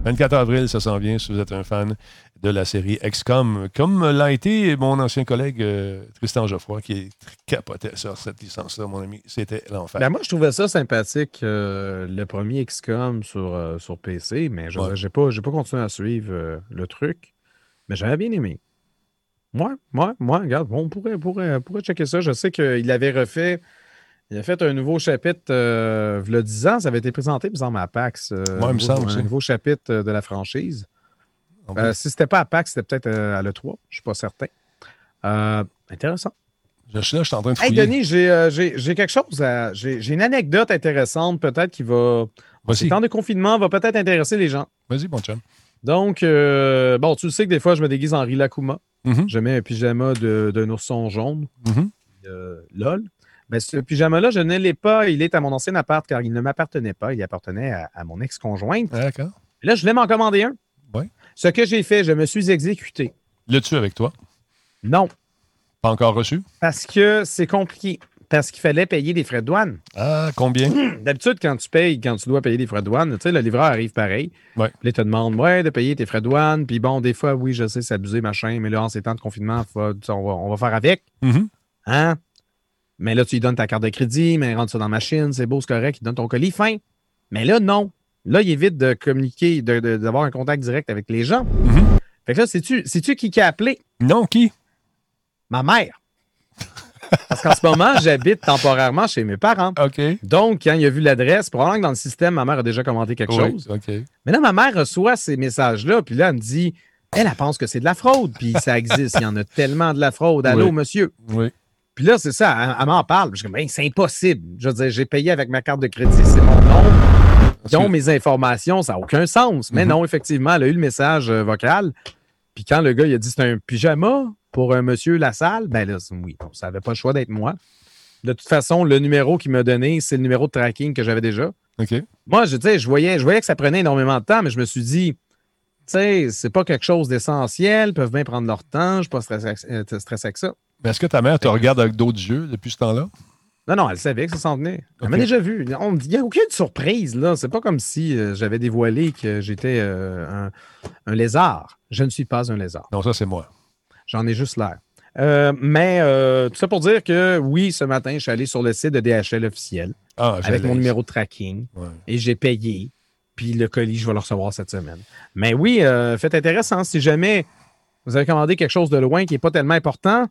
24 avril, ça s'en vient si vous êtes un fan de la série XCOM, comme l'a été mon ancien collègue euh, Tristan Geoffroy, qui capotait sur cette licence-là, mon ami. C'était l'enfer. Ben moi, je trouvais ça sympathique, euh, le premier XCOM sur, euh, sur PC, mais je n'ai pas, pas continué à suivre le truc, mais j'avais bien aimé. Moi, moi, moi, regarde, on pourrait, pourrait, pourrait checker ça. Je sais qu'il avait refait il a fait un nouveau chapitre, euh, il a 10 ans, ça avait été présenté, par à PAX. Euh, Moi, il me semble. Un nouveau chapitre euh, de la franchise. Euh, si c'était pas à PAX, c'était peut-être à l'E3, je ne suis pas certain. intéressant. Je suis là, je suis en train de fouiller. Hey, Denis, j'ai quelque chose à. J'ai une anecdote intéressante, peut-être, qui va. Ce temps de confinement va peut-être intéresser les gens. Vas-y, bon chum. Donc, bon, tu sais que des fois, je me déguise en Rilakuma. Mm Je mets un pyjama d'un ourson jaune. Mm LOL. Mais ce pyjama-là, je ne l'ai pas. Il est à mon ancien appart car il ne m'appartenait pas. Il appartenait à, mon ex-conjointe. D'accord. Là, je voulais m'en commander un. Oui. Ce que j'ai fait, je me suis exécuté. L'as-tu avec toi? Non. Pas encore reçu? Parce que c'est compliqué. Parce qu'il fallait payer des frais de douane. Ah, combien? *clears throat* D'habitude, quand tu payes, quand tu dois payer des frais de douane, tu sais, le livreur arrive pareil. Ouais. Puis il te demande, ouais, de payer tes frais de douane. Puis bon, des fois, oui, je sais, c'est abusé, machin, mais là, en ces temps de confinement, on, va, on va faire avec. Mm-hmm. Hein? Mais là, tu lui donnes ta carte de crédit, mais il rentre ça dans la machine, c'est beau, c'est correct, il donne ton colis, fin. Mais là, non. Là, il évite de communiquer, de- de- d'avoir un contact direct avec les gens. Mhm. Fait que là, sais-tu sais-tu qui qui a appelé? Non, qui? Ma mère. Parce qu'en ce moment, *laughs* j'habite temporairement chez mes parents. OK. Donc, quand il a vu l'adresse, probablement que dans le système, ma mère a déjà commandé quelque Oui, chose. OK. Mais là, ma mère reçoit ces messages-là, puis là, elle me dit, elle, elle pense que c'est de la fraude, puis ça existe. Il y en a tellement de la fraude. Allô, Oui. monsieur? Oui. Puis là, c'est ça, elle, elle m'en parle. Je dis, c'est impossible. Je veux dire, j'ai payé avec ma carte de crédit, c'est mon nom. Ils ont mes informations, ça n'a aucun sens. Mais Mhm. non, effectivement, elle a eu le message euh, vocal. Puis quand le gars, il a dit, c'est un pyjama pour un monsieur Lassalle, ben là, oui, bon, ça n'avait pas le choix d'être moi. De toute façon, le numéro qu'il m'a donné, c'est le numéro de tracking que j'avais déjà. Moi, je, je, voyais, je voyais que ça prenait énormément de temps, mais je me suis dit, tu sais, c'est pas quelque chose d'essentiel, ils peuvent bien prendre leur temps, je ne suis pas stressé, avec- euh, stressé avec ça. Mais est-ce que ta mère te regarde avec d'autres yeux depuis ce temps-là? Non, non, elle savait que ça s'en venait. Elle Ok. m'a déjà vu. On il n'y a aucune surprise, là. C'est pas comme si euh, j'avais dévoilé que j'étais euh, un, un lézard. Je ne suis pas un lézard. Non, ça, c'est moi. J'en ai juste l'air. Euh, mais tout ça pour dire que oui, ce matin, je suis allé sur le site de DHL officiel Ah, avec mon numéro de tracking Ouais. et j'ai payé. Puis le colis, je vais le recevoir cette semaine. Mais oui, fait intéressant. Si jamais vous avez commandé quelque chose de loin qui n'est pas tellement important,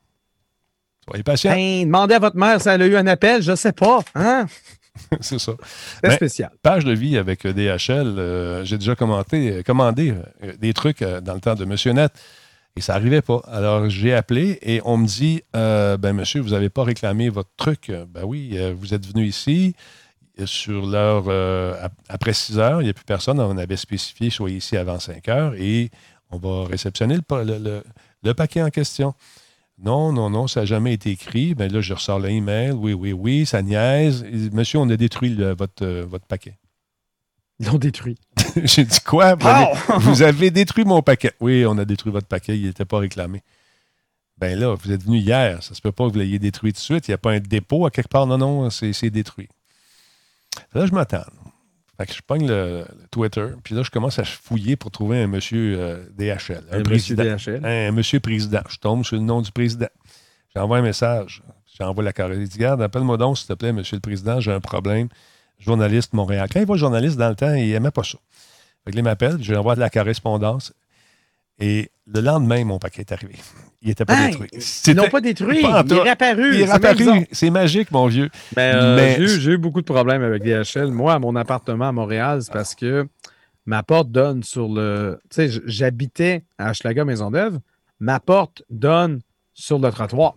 Soyez patient. ben, demandez à votre mère si elle a eu un appel. Je ne sais pas. Hein? *laughs* c'est ça. C'est Ben, spécial. Page de vie avec euh, DHL, euh, j'ai déjà commenté, euh, commandé euh, des trucs euh, dans le temps de Monsieur Net et ça n'arrivait pas. Alors j'ai appelé et on me dit Ben monsieur, vous n'avez pas réclamé votre truc. Ben oui, vous êtes venu ici sur l'heure après 6 heures, il n'y a plus personne. On avait spécifié soyez ici avant 5 heures et on va réceptionner le, pa- le- le- le paquet en question. Non, non, non, ça n'a jamais été écrit. Ben là, je ressors l'email. Oui, oui, oui, ça niaise. Monsieur, on a détruit le- votre, euh, votre paquet. Ils l'ont détruit. *laughs* J'ai dit quoi? Vous avez, *laughs* vous avez détruit mon paquet. Oui, on a détruit votre paquet, il n'était pas réclamé. Ben là, vous êtes venu hier, ça se peut pas que vous l'ayez détruit tout de suite. Il n'y a pas un dépôt à quelque part. Non, non, c'est c'est détruit. Là, je m'attends. Fait que je pogne le, le Twitter, puis là, je commence à fouiller pour trouver un monsieur euh, DHL. Un, Un monsieur président. DHL. Un monsieur président. Je tombe sur le nom du président. J'envoie un message. J'envoie la carrière. Il dit Garde, appelle-moi donc, s'il te plaît, monsieur le président, j'ai un problème. Journaliste Montréal. Quand il voit journaliste dans le temps, il n'aimait pas ça. Fait que là, il m'appelle, je lui envoie de la correspondance. Et le lendemain, mon paquet est arrivé. Il n'était pas Hey, détruit. Ils l'ont pas détruit. Pas il est réapparu. Il est réapparu. C'est magique, mon vieux. Mais, euh, Mais- j'ai eu- beaucoup de problèmes avec DHL. Moi, à mon appartement à Montréal, c'est parce que ma porte donne sur le. Tu sais, j'habitais à Hochelaga Maisonneuve. Ma porte donne sur le trottoir.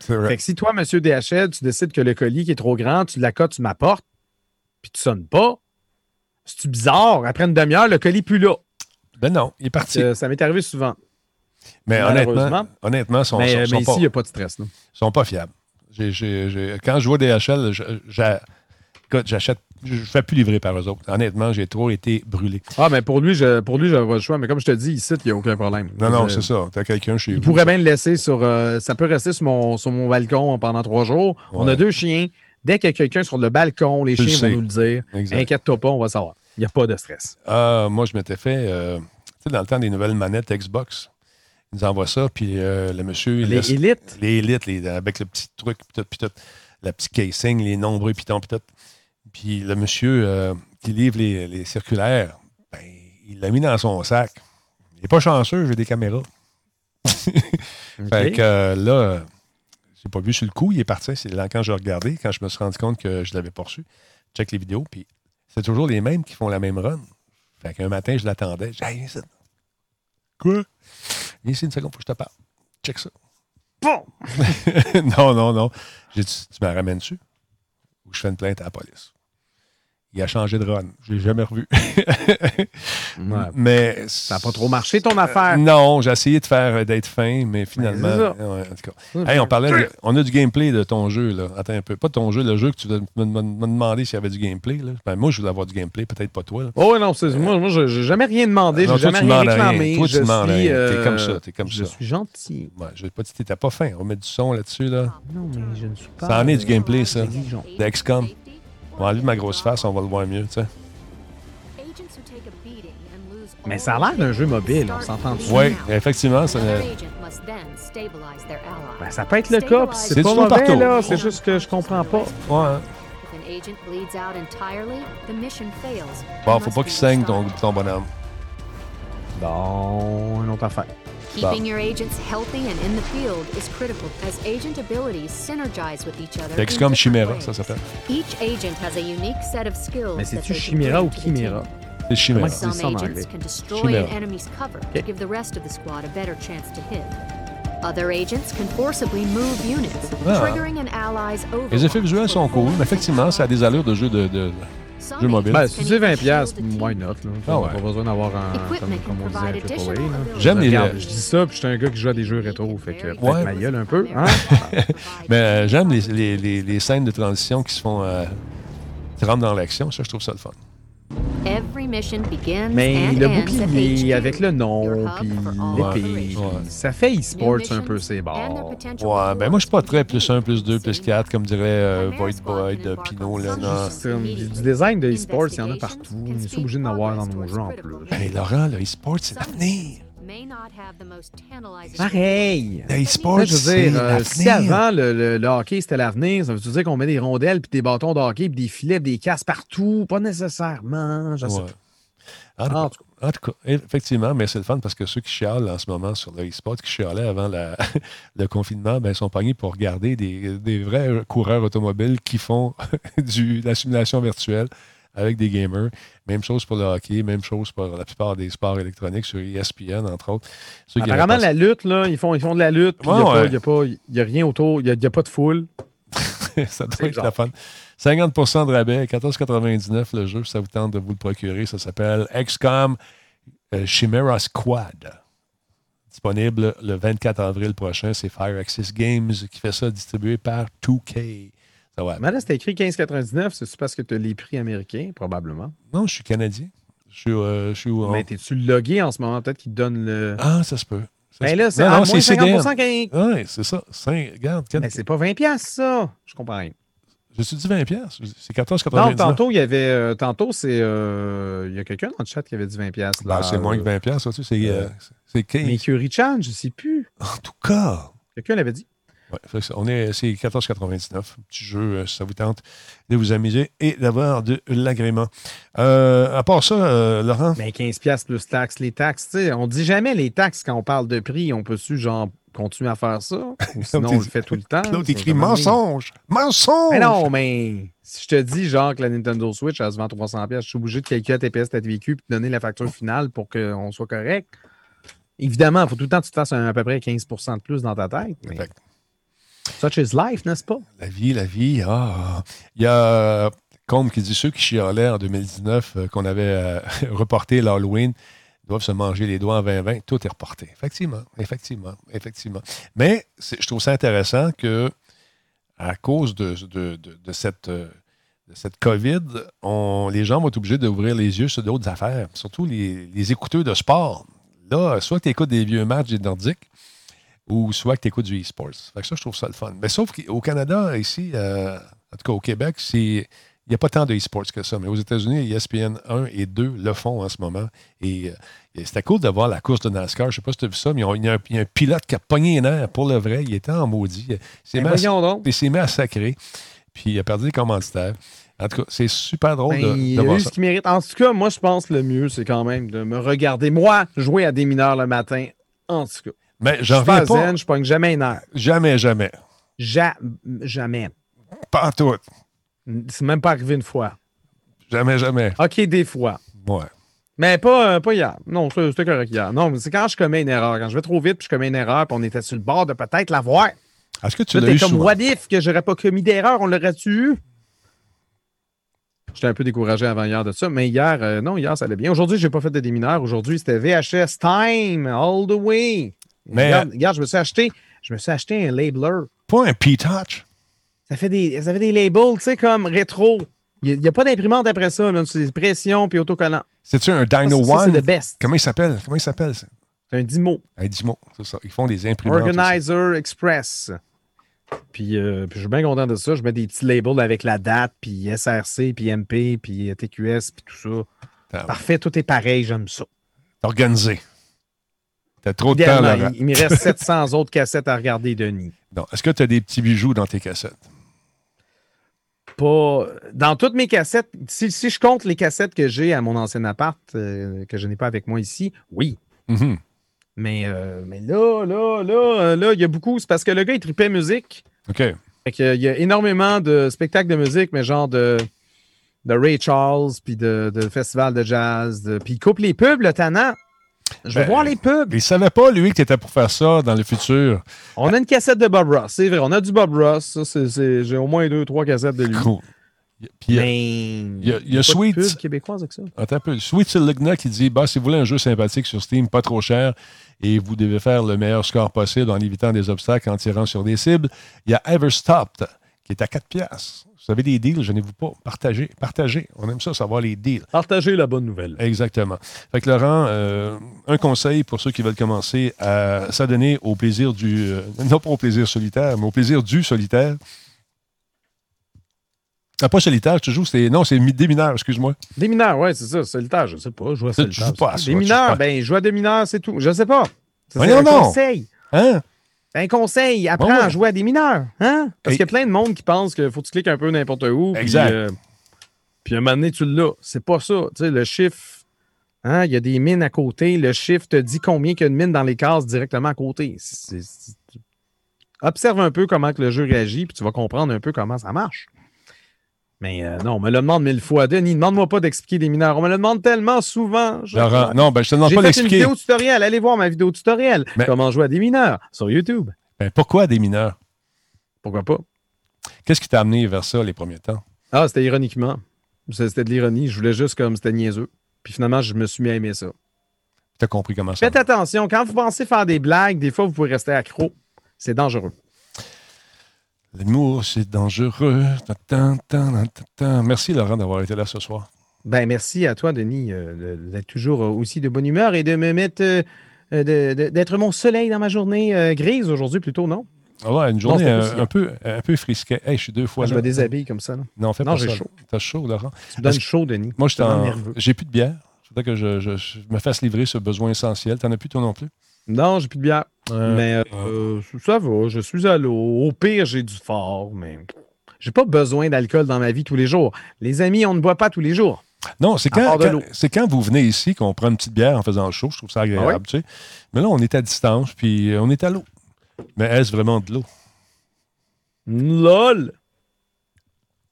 C'est vrai. Fait que si toi, monsieur DHL, tu décides que le colis qui est trop grand, tu l'accotes sur ma porte, puis tu sonnes pas, c'est bizarre? Après une demi-heure, le colis plus là. Ben non, il est parti. Euh, ça m'est arrivé souvent. Mais honnêtement, honnêtement, ils sont, mais sont- euh, sont mais ici, il n'y a pas de stress. là. sont pas fiables. Quand je vois DHL, j'achète. Je ne fais plus livrer par eux autres. Honnêtement, j'ai trop été brûlé. Ah, mais pour lui, je, pour lui, j'avais pas le choix. Mais comme je te dis, ici, il n'y a aucun problème. Non, non, Euh, c'est ça. Tu as quelqu'un chez Il vous. pourrait bien le laisser sur. euh, ça peut rester sur mon, sur mon balcon pendant trois jours. On a deux chiens. Dès qu'il y a quelqu'un sur le balcon, les chiens vont nous le dire. Inquiète-toi pas, on va savoir. Il n'y a pas de stress. Ah, moi, je m'étais fait, euh, tu sais, dans le temps des nouvelles manettes Xbox, ils nous envoient ça, puis euh, le monsieur. il Les laisse- élites, les élites, les- avec le petit truc, puis tout, puis tout, la petite casing, les nombreux pitons, puis tout. Puis le monsieur euh, qui livre les, les circulaires, ben, il l'a mis dans son sac. Il n'est pas chanceux, j'ai des caméras. *laughs* Fait que euh, là, j'ai pas vu sur le coup, il est parti. C'est là quand j'ai regardé, quand je me suis rendu compte que je l'avais pas reçu. Check les vidéos, puis c'est toujours les mêmes qui font la même run. Fait qu'un matin, je l'attendais. J'ai dit, Hey. Quoi? Viens ici une seconde, faut que je te parle. Check ça. Bon. *laughs* non, non, non. J'ai dit, tu me ramènes dessus? Ou je fais une plainte à la police? Il a changé de run. Je l'ai jamais revu. *laughs* Ouais. mais Ça n'a pas trop marché, ton affaire. non, j'ai essayé de faire euh, d'être fin, mais finalement. c'est ça. ouais, en tout cas. Hey, on parlait de- on a du gameplay de ton jeu, là. Attends un peu. Pas de ton jeu, le jeu que tu me demandé s'il y avait du gameplay. Là. Ben, moi, je voulais avoir du gameplay, peut-être pas toi. Là. Oh, non, c'est, moi, moi je n'ai jamais rien demandé. J'ai jamais rien réclamé. Toi, tu je demandes suis, rien. T'es euh, comme ça, t'es comme je ça. suis gentil. Ouais, je vais pas t'étais pas fin. On va mettre du son là-dessus. Là. Non, mais je ne suis pas. Ça en est du gameplay, ça. exigeant. On va enlever ma grosse face, on va le voir mieux. tu sais. Mais ça a l'air d'un jeu mobile, on s'entend dessus. Oui, effectivement, ça- Ben, ça peut être le cas, C'est pas mauvais, là. C'est juste que je comprends pas. Ouais. Bon, faut pas qu'il saigne ton, ton bonhomme. Bon, une autre affaire. Keeping your agents healthy and in the field is critical as agent abilities synergize with each other. XCOM Chimera, ça s'appelle. Each agent has a unique set of skills. Mais that c'est-tu Chimera ou Chimera? C'est. Comment Some ça en agents anglais? can destroy Chimera. an enemy's cover Okay. to give the rest of the squad a better chance to hit. Other agents can forcibly move units, Ah. triggering an ally's over. Les effets visuels sont cool, mais effectivement, ça a des allures de jeu de. de- jeu mobile. Ben, si c'est 20$, piastres, why not? Là? Ah On ouais. Pas besoin d'avoir un. Comme, on disait, un AAA. J'aime les- Regarde, je dis ça, puis je suis un gars qui joue à des jeux rétro, fait que Ouais. ma gueule un peu. Hein? *laughs* Mais euh, j'aime les, les, les, les scènes de transition qui se font. Euh, qui rentrent dans l'action, ça, je trouve ça le fun. Every mission begins Mais and le bouclier avec le nom, puis l'épée. Ouais. ça fait e-sports un peu, potential Ouais, ben moi, je suis pas très plus 1, rewards. plus 2, plus 4, comme dirait euh, Void embark Pinot. euh, du design de e-sports, il y en a partout. On est obligé d'en avoir dans nos jeux en plus. Hey, Laurent, le e-sport, c'est l'avenir. Pareil! Je veux dire, euh, si avant le, le- le hockey c'était l'avenir, ça veut dire qu'on met des rondelles puis des bâtons de hockey puis des filets, des casses partout? Pas nécessairement. Je sais Ouais. En tout, En cas, en tout cas, effectivement, mais c'est le fun parce que ceux qui chialent en ce moment sur le e-sport, qui chialaient avant la- *laughs* le confinement, ben, sont pognés pour regarder des, des vrais coureurs automobiles qui font *laughs* du, de la simulation virtuelle avec des gamers. Même chose pour le hockey, même chose pour la plupart des sports électroniques sur ESPN, entre autres. Ceux Apparemment, la lutte, là, ils font, ils font de la lutte, puis il Ouais, n'y a, ouais. a, rien autour, il n'y a, pas de foule. *laughs* ça doit être la fun. 50% de rabais, 14,99 le jeu, ça vous tente de vous le procurer. Ça s'appelle XCOM euh, Chimera Squad. Disponible le 24 avril prochain. C'est Fire Access Games qui fait ça, distribué par 2K. Ça va. Mais là, c'était écrit 15,99, c'est parce que tu as les prix américains, probablement. Non, je suis Canadien. Je suis, euh, je suis au- Mais t'es-tu logué en ce moment? Peut-être qu'ils te donnent le. Ah, ça se peut. Mais se là, c'est à moins c'est 50 CDM. qu'un- Oui, c'est ça. Cinq- regarde, Ken- Mais c'est pas 20$, piastres, ça. Je comprends rien. je suis dit 20 pièces. C'est 14,99. Non, tantôt, il y avait. euh, tantôt, c'est. euh, Il y a quelqu'un dans le chat qui avait dit 20$. piastres, Ben, c'est moins que 20 pièces, ça, tu sais, c'est euh, c'est 15. Mais Curie Chan, je sais plus. En tout cas, Quelqu'un l'avait dit. Ouais, on est, c'est 14,99. Petit jeu, euh, si ça vous tente de vous amuser et d'avoir de l'agrément. Euh, à part ça, euh, Laurent, Mais 15$ piastres plus taxes, les taxes, tu sais, on dit jamais les taxes quand on parle de prix. On peut-tu, genre, continuer à faire ça? *laughs* Ou sinon, on le fait tout le temps? Ça écrit mensonge! Mensonge! Mais non, mais si je te dis, genre, que la Nintendo Switch, elle se vend 300$, piastres, je suis obligé de calculer la TPS, TVQ, puis de donner la facture finale pour qu'on soit correct. Évidemment, il faut tout le temps que tu te fasses à peu près 15% de plus dans ta tête. mais que Such is life, n'est-ce pas? La vie, la vie. Ah. Il y a Combe qui dit ceux qui chialaient en 2019 euh, qu'on avait euh, *laughs* reporté l'Halloween doivent se manger les doigts en 2020. Tout est reporté. Effectivement, effectivement, effectivement. Mais je trouve ça intéressant que à cause de, cette, euh, COVID, les gens vont être obligés d'ouvrir les yeux sur d'autres affaires, surtout les, écouteurs de sport. Là, soit tu écoutes des vieux matchs des Nordiques, ou soit que tu écoutes du e-sports. Fait que ça, je trouve ça le fun. Mais sauf qu'au Canada, ici, euh, en tout cas au Québec, c'est. Il n'y a pas tant de e-sports que ça, mais aux États-Unis, ESPN 1 et 2 le font en ce moment. Et, euh, et c'était cool de voir la course de NASCAR. Je ne sais pas si tu as vu ça, mais il y, a un, il y a un pilote qui a pogné les nerfs pour le vrai. Il était en maudit. Il s'est Ben il sacrer. Puis il a perdu les commanditaires. En tout cas, c'est super drôle Ben, de, il de a voir eu ça. ce qu'il mérite. En tout cas, moi, je pense que le mieux, c'est quand même de me regarder, moi, jouer à des mineurs le matin. En tout cas. Mais Je reviens pas. zen, je pogne jamais une heure. Jamais, jamais. Ja- jamais. Pas en tout. C'est même pas arrivé une fois. Jamais, jamais. OK, des fois. Ouais. Mais pas, euh, pas hier. Non, c'était correct hier. Non, mais c'est quand je commets une erreur. Quand je vais trop vite puis je commets une erreur puis on était sur le bord de peut-être l'avoir. Est-ce que tu l'as eu comme souvent? what if que j'aurais pas commis d'erreur, on l'aurait-tu eu? J'étais un peu découragé avant hier de ça, mais hier, euh, non, hier, ça allait bien. Aujourd'hui, j'ai pas fait de démineur. Aujourd'hui, c'était VHS time, all the way. Mais- regarde, regarde, je me suis acheté, je me suis acheté un labeler. Pas un P-Touch. Ça fait des, ça fait des labels, tu sais, comme rétro. Il n'y a, pas d'imprimante après ça. C'est pression puis autocollant. C'est-tu un Dino Ça, c'est One? le best. Comment il s'appelle? Comment il s'appelle? ça? C'est un Dimo. Hey, dis-moi, c'est ça. Ils font des imprimantes. Organizer Express. Puis, euh, puis je suis bien content de ça. Je mets des petits labels avec la date, puis SRC, puis MP, puis TQS, puis tout ça. Parfait, tout est pareil, j'aime ça. organisé. T'as trop de temps, Laurent. il, il me reste 700 *laughs* autres cassettes à regarder, Denis. Non. Est-ce que tu as des petits bijoux dans tes cassettes? Pas... Dans toutes mes cassettes, si, si je compte les cassettes que j'ai à mon ancien appart, euh, que je n'ai pas avec moi ici, oui. Mhm. Mais, euh, mais là, là, là, euh, là, il y a beaucoup. C'est parce que le gars, il tripait musique. OK. Fait il y a énormément de spectacles de musique, mais genre de, de Ray Charles, puis de, de festivals de jazz. De, puis il coupe les pubs, le tannant. Je veux Ben, voir les pubs. Il savait pas, lui, que tu étais pour faire ça dans le futur. On a une cassette de Bob Ross, c'est vrai. On a du Bob Ross. J'ai au moins deux, trois cassettes de lui. Cool. Puis, il y a- il y a- Sweet. pub québécoise avec ça. Attends un peu. Sweet qui dit bah, si vous voulez un jeu sympathique sur Steam, pas trop cher, et vous devez faire le meilleur score possible en évitant des obstacles en tirant sur des cibles, il y a Everstopped qui est à 4 piastres. Vous avez des deals, je n'ai vous pas. Partagez, partagez. On aime ça, savoir les deals. Partagez la bonne nouvelle. Exactement. Fait que Laurent, euh, un conseil pour ceux qui veulent commencer à s'adonner au plaisir du. euh, non pas au plaisir solitaire, mais au plaisir du solitaire. Ah, pas solitaire, tu joues, c'est. Non, c'est des mineurs, excuse-moi. Des mineurs, ouais, c'est ça. Solitaire, je sais pas. Je joue à Tu solitaire. joues pas à ça, Des tu mineurs, ben, je joue à des mineurs, c'est tout. Je sais pas. C'est un conseil. Hein? Un conseil, apprends Ouais, ouais. à jouer à des mineurs. Hein? Parce Et- qu'il y a plein de monde qui pense qu'il faut que tu cliques un peu n'importe où. puis, Exact. euh, Puis, à un moment donné, tu l'as. C'est pas ça. Tu sais, le chiffre, hein, il y a des mines à côté. Le chiffre te dit combien il y a de mines dans les cases directement à côté. C'est- c'est- Observe un peu comment que le jeu réagit, puis tu vas comprendre un peu comment ça marche. Mais euh, non, on me le demande mille fois. Denis, demande-moi pas d'expliquer des mineurs. On me le demande tellement souvent. Je- Laurent, non, ben, je te demande J'ai pas fait une d'expliquer. vidéo tutoriel. Allez voir ma vidéo tutoriel. Comment jouer à des mineurs sur YouTube. Ben, pourquoi des mineurs? Pourquoi pas? Qu'est-ce qui t'a amené vers ça les premiers temps? Ah, c'était ironiquement. C'était de l'ironie. Je voulais juste comme c'était niaiseux. Puis finalement, je me suis mis à aimer ça. T'as compris comment ça Faites attention. Quand vous pensez faire des blagues, des fois, vous pouvez rester accro. C'est dangereux. L'humour, c'est dangereux. Ta, ta, ta. Merci, Laurent, d'avoir été là ce soir. Ben, merci à toi, Denis, euh, d'être toujours euh, aussi de bonne humeur et de me mettre. euh, d'être mon soleil dans ma journée euh, grise aujourd'hui, plutôt, non? Ah ouais, une journée un, peu, un peu frisquée. Hey, je suis deux fois là. me déshabille comme ça. là. Non, fais Non, pas ça. chaud. T'as chaud, Laurent? Tu me donnes chaud, Denis. Moi, je j'ai plus de bière. Il faudrait que je, je- je me fasse livrer ce besoin essentiel. T'en as plus, toi non plus? Non, j'ai plus de bière. Euh, mais euh, euh, ça va, je suis à l'eau. Au pire, j'ai du fort, mais j'ai pas besoin d'alcool dans ma vie tous les jours. Les amis, on ne boit pas tous les jours. Non, c'est quand, de l'eau. c'est quand vous venez ici qu'on prend une petite bière en faisant chaud. Je trouve ça agréable, Ah tu sais. Mais là, on est à distance, puis on est à l'eau. Mais est-ce vraiment de l'eau? LOL!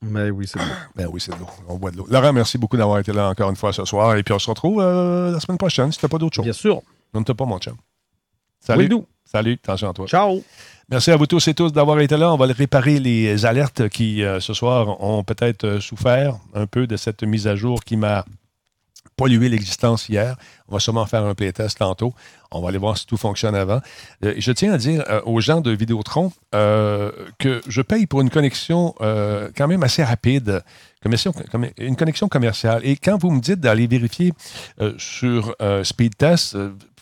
Mais oui, c'est bon. Ben oui, c'est de l'eau. On boit de l'eau. Laurent, merci beaucoup d'avoir été là encore une fois ce soir. Et puis on se retrouve euh, la semaine prochaine si t'as pas d'autre chose. Bien sûr. Non, t'as pas, mon chum. Salut. Oui, nous. Salut, attention à toi. Ciao! Merci à vous tous et tous d'avoir été là. On va réparer les alertes qui, euh, ce soir, ont peut-être euh, souffert un peu de cette mise à jour qui m'a pollué l'existence hier. On va sûrement faire un playtest tantôt. On va aller voir si tout fonctionne avant. Euh, je tiens à dire euh, aux gens de Vidéotron que je paye pour une connexion quand même assez rapide, une connexion commerciale. Et quand vous me dites d'aller vérifier sur Speedtest,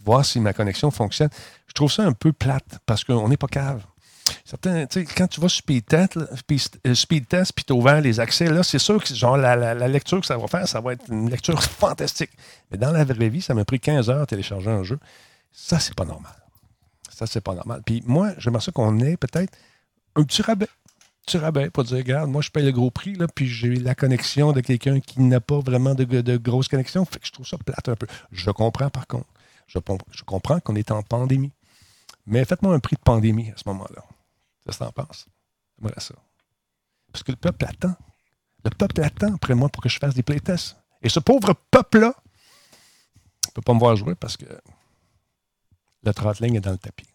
voir si ma connexion fonctionne, trouve ça un peu plate parce qu'on n'est pas cave. Certains, quand tu vas sur Speed Test, euh, puis tu as ouvert les accès, là, c'est sûr que genre, la, lecture que ça va faire, ça va être une lecture *laughs* fantastique. Mais dans la vraie vie, ça m'a pris 15 heures à télécharger un jeu. Ça, c'est pas normal. Ça, c'est pas normal. Puis moi, j'aimerais ça qu'on ait peut-être un petit rabais. Un petit rabais pour dire, regarde, moi, je paye le gros prix, là, puis j'ai la connexion de quelqu'un qui n'a pas vraiment de, grosse connexion. Fait que je trouve ça plate un peu. Je comprends, par contre. Je, je comprends qu'on est en pandémie. Mais faites-moi un prix de pandémie à ce moment-là. Qu'est-ce que t'en penses? J'aimerais ça. Parce que le peuple attend. Le peuple attend après moi pour que je fasse des playtests. Et ce pauvre peuple-là ne peut pas me voir jouer parce que le trottling est dans le tapis.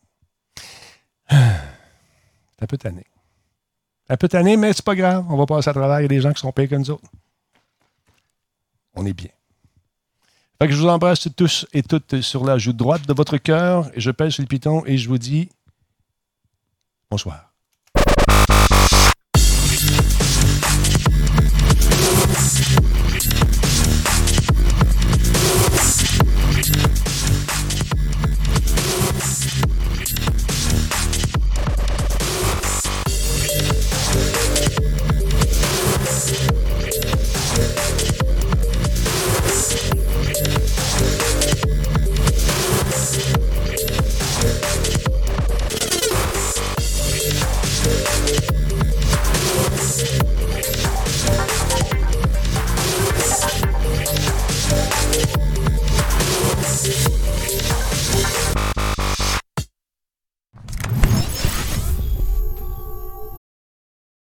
*sighs* C'est un peu tanné. Un peu tanné, mais c'est pas grave. On va passer à travers. Il y a des gens qui sont payés que nous autres. On est bien. Je vous embrasse tous et toutes sur la joue droite de votre cœur. Et je pèse sur le piton et je vous dis bonsoir.